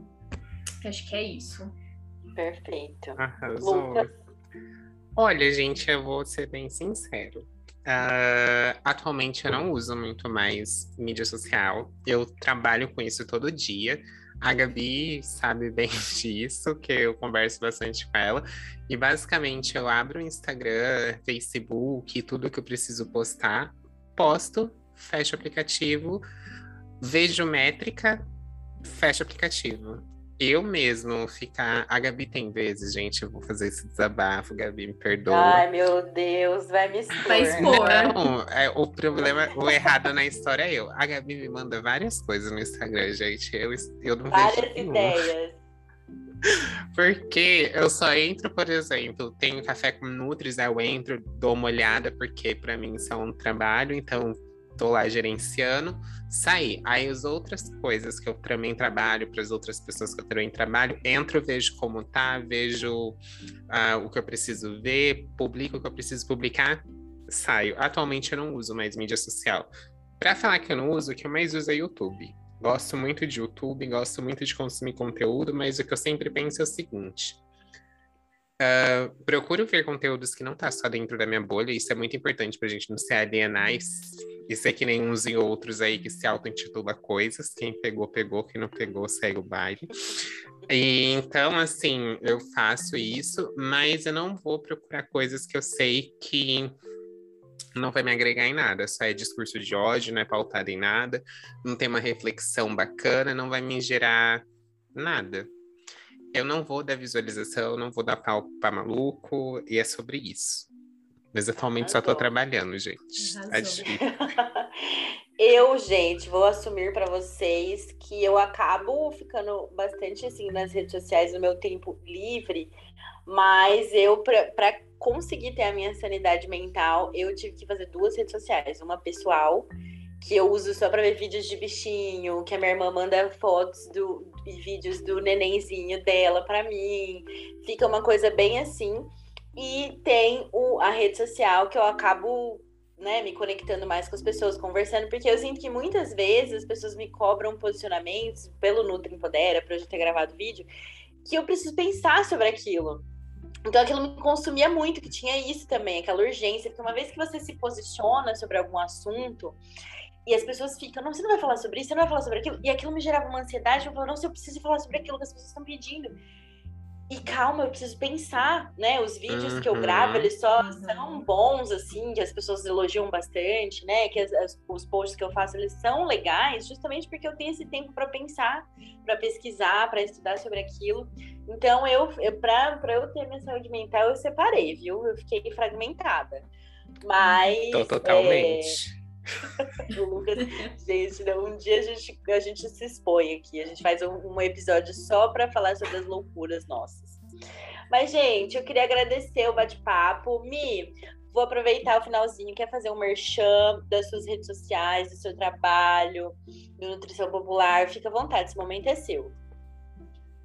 Acho que é isso. Perfeito. Arrasou. Olha, gente, eu vou ser bem sincero. Uh, atualmente eu não uso muito mais mídia social. Eu trabalho com isso todo dia. A Gabi sabe bem *laughs* disso, que eu converso bastante com ela. E basicamente eu abro o Instagram, Facebook, tudo que eu preciso postar, posto, fecho o aplicativo, vejo métrica, fecho o aplicativo eu mesmo ficar. A Gabi tem vezes, gente, eu vou fazer esse desabafo, Gabi, me perdoa. Ai, meu Deus, vai me expor. Vai expor. Não, é, o problema, o errado na história é eu. A Gabi me manda várias coisas no Instagram, gente. Eu, eu não várias vejo. Várias ideias. *laughs* Porque eu só entro, por exemplo, tenho café com Nutris, eu entro, dou uma olhada, porque para mim isso é um trabalho, então tô lá gerenciando, sair. Aí as outras coisas que eu também trabalho, para as outras pessoas que eu também trabalho, entro, vejo como tá, vejo uh, o que eu preciso ver, publico o que eu preciso publicar, saio. Atualmente eu não uso mais mídia social. Para falar que eu não uso, o que eu mais uso é YouTube. Gosto muito de YouTube, gosto muito de consumir conteúdo, mas o que eu sempre penso é o seguinte: Uh, procuro ver conteúdos que não tá só dentro da minha bolha, isso é muito importante pra gente não se alienar e, e ser que nem uns e outros aí que se auto-intitula coisas. Quem pegou, pegou, quem não pegou, segue o baile. E, então, assim, eu faço isso, mas eu não vou procurar coisas que eu sei que não vai me agregar em nada, só é discurso de ódio, não é pautado em nada, não tem uma reflexão bacana, não vai me gerar nada eu não vou dar visualização, não vou dar pau pra maluco, e é sobre isso. Mas atualmente Arrasou. só tô trabalhando, gente. Tá *laughs* Eu, gente, vou assumir para vocês que eu acabo ficando bastante assim nas redes sociais no meu tempo livre, mas eu, para conseguir ter a minha sanidade mental, eu tive que fazer duas redes sociais. Uma pessoal, que eu uso só para ver vídeos de bichinho, que a minha irmã manda fotos do, e vídeos do nenenzinho dela para mim. Fica uma coisa bem assim. E tem o, a rede social que eu acabo né, me conectando mais com as pessoas, conversando, porque eu sinto que muitas vezes as pessoas me cobram posicionamentos pelo Nutri Empodera, para eu já ter gravado vídeo, que eu preciso pensar sobre aquilo. Então aquilo me consumia muito, que tinha isso também, aquela urgência, porque uma vez que você se posiciona sobre algum assunto, e as pessoas ficam, não, você não vai falar sobre isso, você não vai falar sobre aquilo, e aquilo me gerava uma ansiedade, eu falava, não, se eu preciso falar sobre aquilo que as pessoas estão pedindo. E calma, eu preciso pensar, né? Os vídeos uhum. que eu gravo, uhum. eles só uhum. são bons, assim, que as pessoas elogiam bastante, né? Que as, as, os posts que eu faço, eles são legais, justamente porque eu tenho esse tempo para pensar, para pesquisar, para estudar sobre aquilo. Então, eu, eu para eu ter minha saúde mental, eu separei, viu? Eu fiquei fragmentada. Mas. Tô totalmente. É *laughs* o Lucas, gente, né, um dia a gente, a gente se expõe aqui, a gente faz um, um episódio só para falar sobre as loucuras nossas. Mas, gente, eu queria agradecer o bate-papo. Mi, vou aproveitar o finalzinho, quer fazer um merchan das suas redes sociais, do seu trabalho, do Nutrição Popular, fica à vontade, esse momento é seu.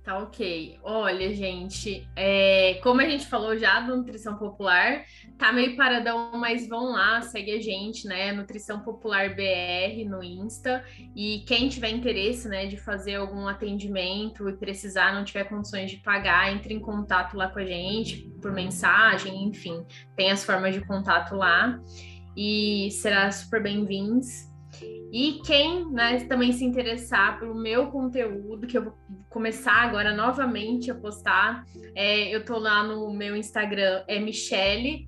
Tá ok. Olha, gente, é, como a gente falou já do Nutrição Popular, tá meio paradão, mas vão lá, segue a gente, né? Nutrição Popular BR no Insta. E quem tiver interesse, né, de fazer algum atendimento e precisar, não tiver condições de pagar, entre em contato lá com a gente, por mensagem, enfim, tem as formas de contato lá. E será super bem-vindos. E quem né, também se interessar pelo meu conteúdo, que eu vou começar agora novamente a postar, é, eu tô lá no meu Instagram, é michele.y.borges.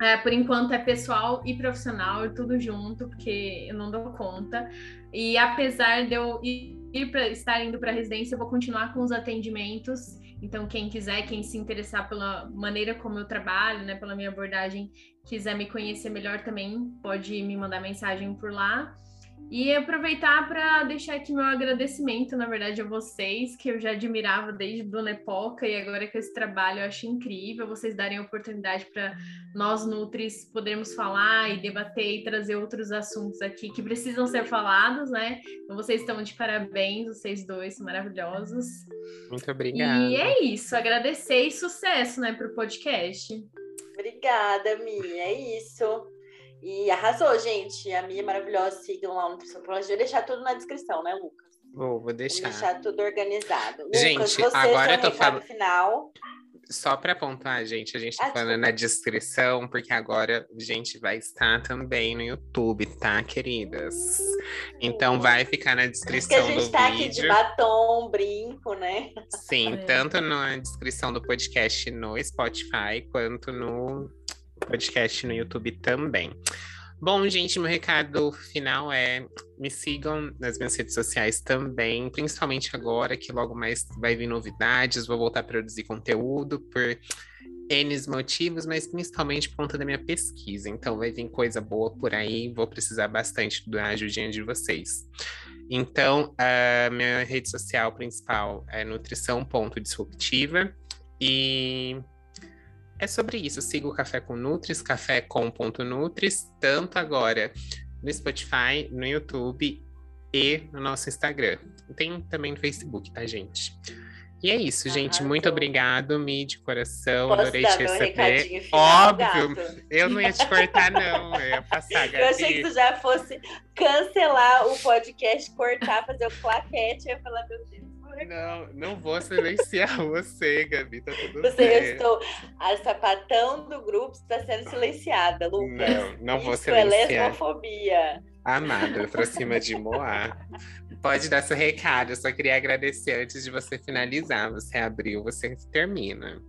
É, por enquanto é pessoal e profissional, e tudo junto, porque eu não dou conta. E apesar de eu ir, pra, estar indo para residência, eu vou continuar com os atendimentos. Então, quem quiser, quem se interessar pela maneira como eu trabalho, né, pela minha abordagem, quiser me conhecer melhor também, pode me mandar mensagem por lá. E aproveitar para deixar aqui meu agradecimento, na verdade, a vocês, que eu já admirava desde Dona Epoca e agora com esse trabalho eu acho incrível vocês darem a oportunidade para nós Nutris podermos falar e debater e trazer outros assuntos aqui que precisam ser falados, né? Então vocês estão de parabéns, vocês dois são maravilhosos. Muito obrigada. E é isso, agradecer e sucesso, né, para o podcast. Obrigada, Mi, é isso. E arrasou, gente. A minha é maravilhosa. Sigam lá no Nutrição Vou deixar tudo na descrição, né, Lucas? Vou, vou deixar. Vou deixar tudo organizado. Gente, Lucas, agora eu tô falando. Final. Só para pontuar, gente, a gente tá ah, falando na descrição, porque agora a gente vai estar também no YouTube, tá, queridas? Então vai ficar na descrição do vídeo. Porque a gente tá vídeo. aqui de batom, brinco, né? Sim, é. tanto na descrição do podcast no Spotify, quanto no podcast no YouTube também. Bom, gente, meu recado final é me sigam nas minhas redes sociais também, principalmente agora que logo mais vai vir novidades, vou voltar a produzir conteúdo por N motivos, mas principalmente por conta da minha pesquisa. Então vai vir coisa boa por aí, vou precisar bastante da ajudinha de vocês. Então, a minha rede social principal é nutrição.disruptiva e é sobre isso. Siga o Café com Nutris, café com ponto Nutris, tanto agora no Spotify, no YouTube e no nosso Instagram. Tem também no Facebook, tá, gente? E é isso, gente. Muito obrigado, Mi, de coração. Posso Adorei te receber. Final, Óbvio, eu não ia te cortar, não. Eu ia passar, Gabi. *laughs* Eu achei que tu já fosse cancelar o podcast, cortar, fazer o claquete. Eu ia falar, meu Deus. Não, não vou silenciar *laughs* você, Gabi, tá tudo você, certo. Eu estou, a sapatão do grupo está sendo silenciada, Lucas. Não, não vou Isso é silenciar. é lesbofobia. Amada, pra cima de Moá. Pode dar seu recado, eu só queria agradecer antes de você finalizar. Você abriu, você termina.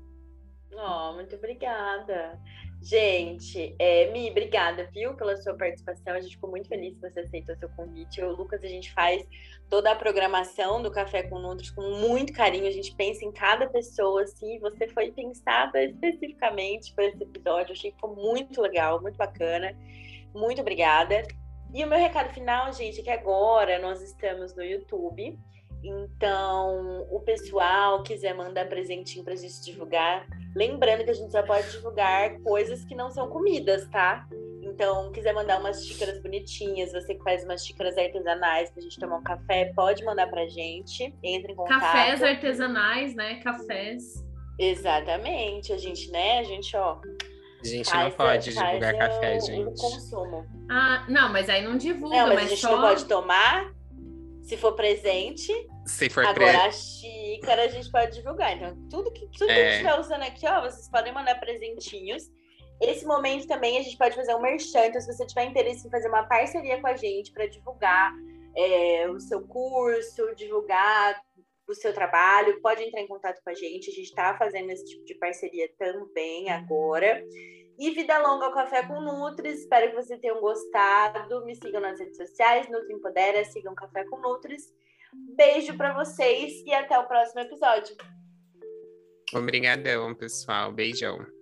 Oh, muito obrigada. Gente, é, Mi, obrigada, viu, pela sua participação. A gente ficou muito feliz que você aceitou o seu convite. Eu, Lucas, a gente faz toda a programação do Café com Nutris com muito carinho. A gente pensa em cada pessoa, assim. Você foi pensada especificamente para esse episódio. Eu achei que foi muito legal, muito bacana. Muito obrigada. E o meu recado final, gente, é que agora nós estamos no YouTube. Então, o pessoal quiser mandar presentinho pra gente divulgar, lembrando que a gente só pode divulgar coisas que não são comidas, tá? Então, quiser mandar umas xícaras bonitinhas, você que faz umas xícaras artesanais pra gente tomar um café, pode mandar pra gente. Entre em contato. Cafés artesanais, né? Cafés. Exatamente. A gente, né? A gente, ó. A gente não pode divulgar café, o, gente. O consumo. Ah, não, mas aí não divulga. Não, mas, mas a gente só... não pode tomar se for presente. Se for Agora, pre... a xícara a gente pode divulgar. Então, tudo que, tudo que a É. gente estiver usando aqui, ó, vocês podem mandar presentinhos. Esse momento também a gente pode fazer um merchan. Então, se você tiver interesse em fazer uma parceria com a gente para divulgar é, o seu curso, divulgar o seu trabalho, pode entrar em contato com a gente. A gente está fazendo esse tipo de parceria também agora. E vida longa ao Café com Nutris. Espero que vocês tenham gostado. Me sigam nas redes sociais, Nutri Empodera, sigam Café com Nutris. Beijo para vocês e até o próximo episódio. Obrigadão, pessoal. Beijão.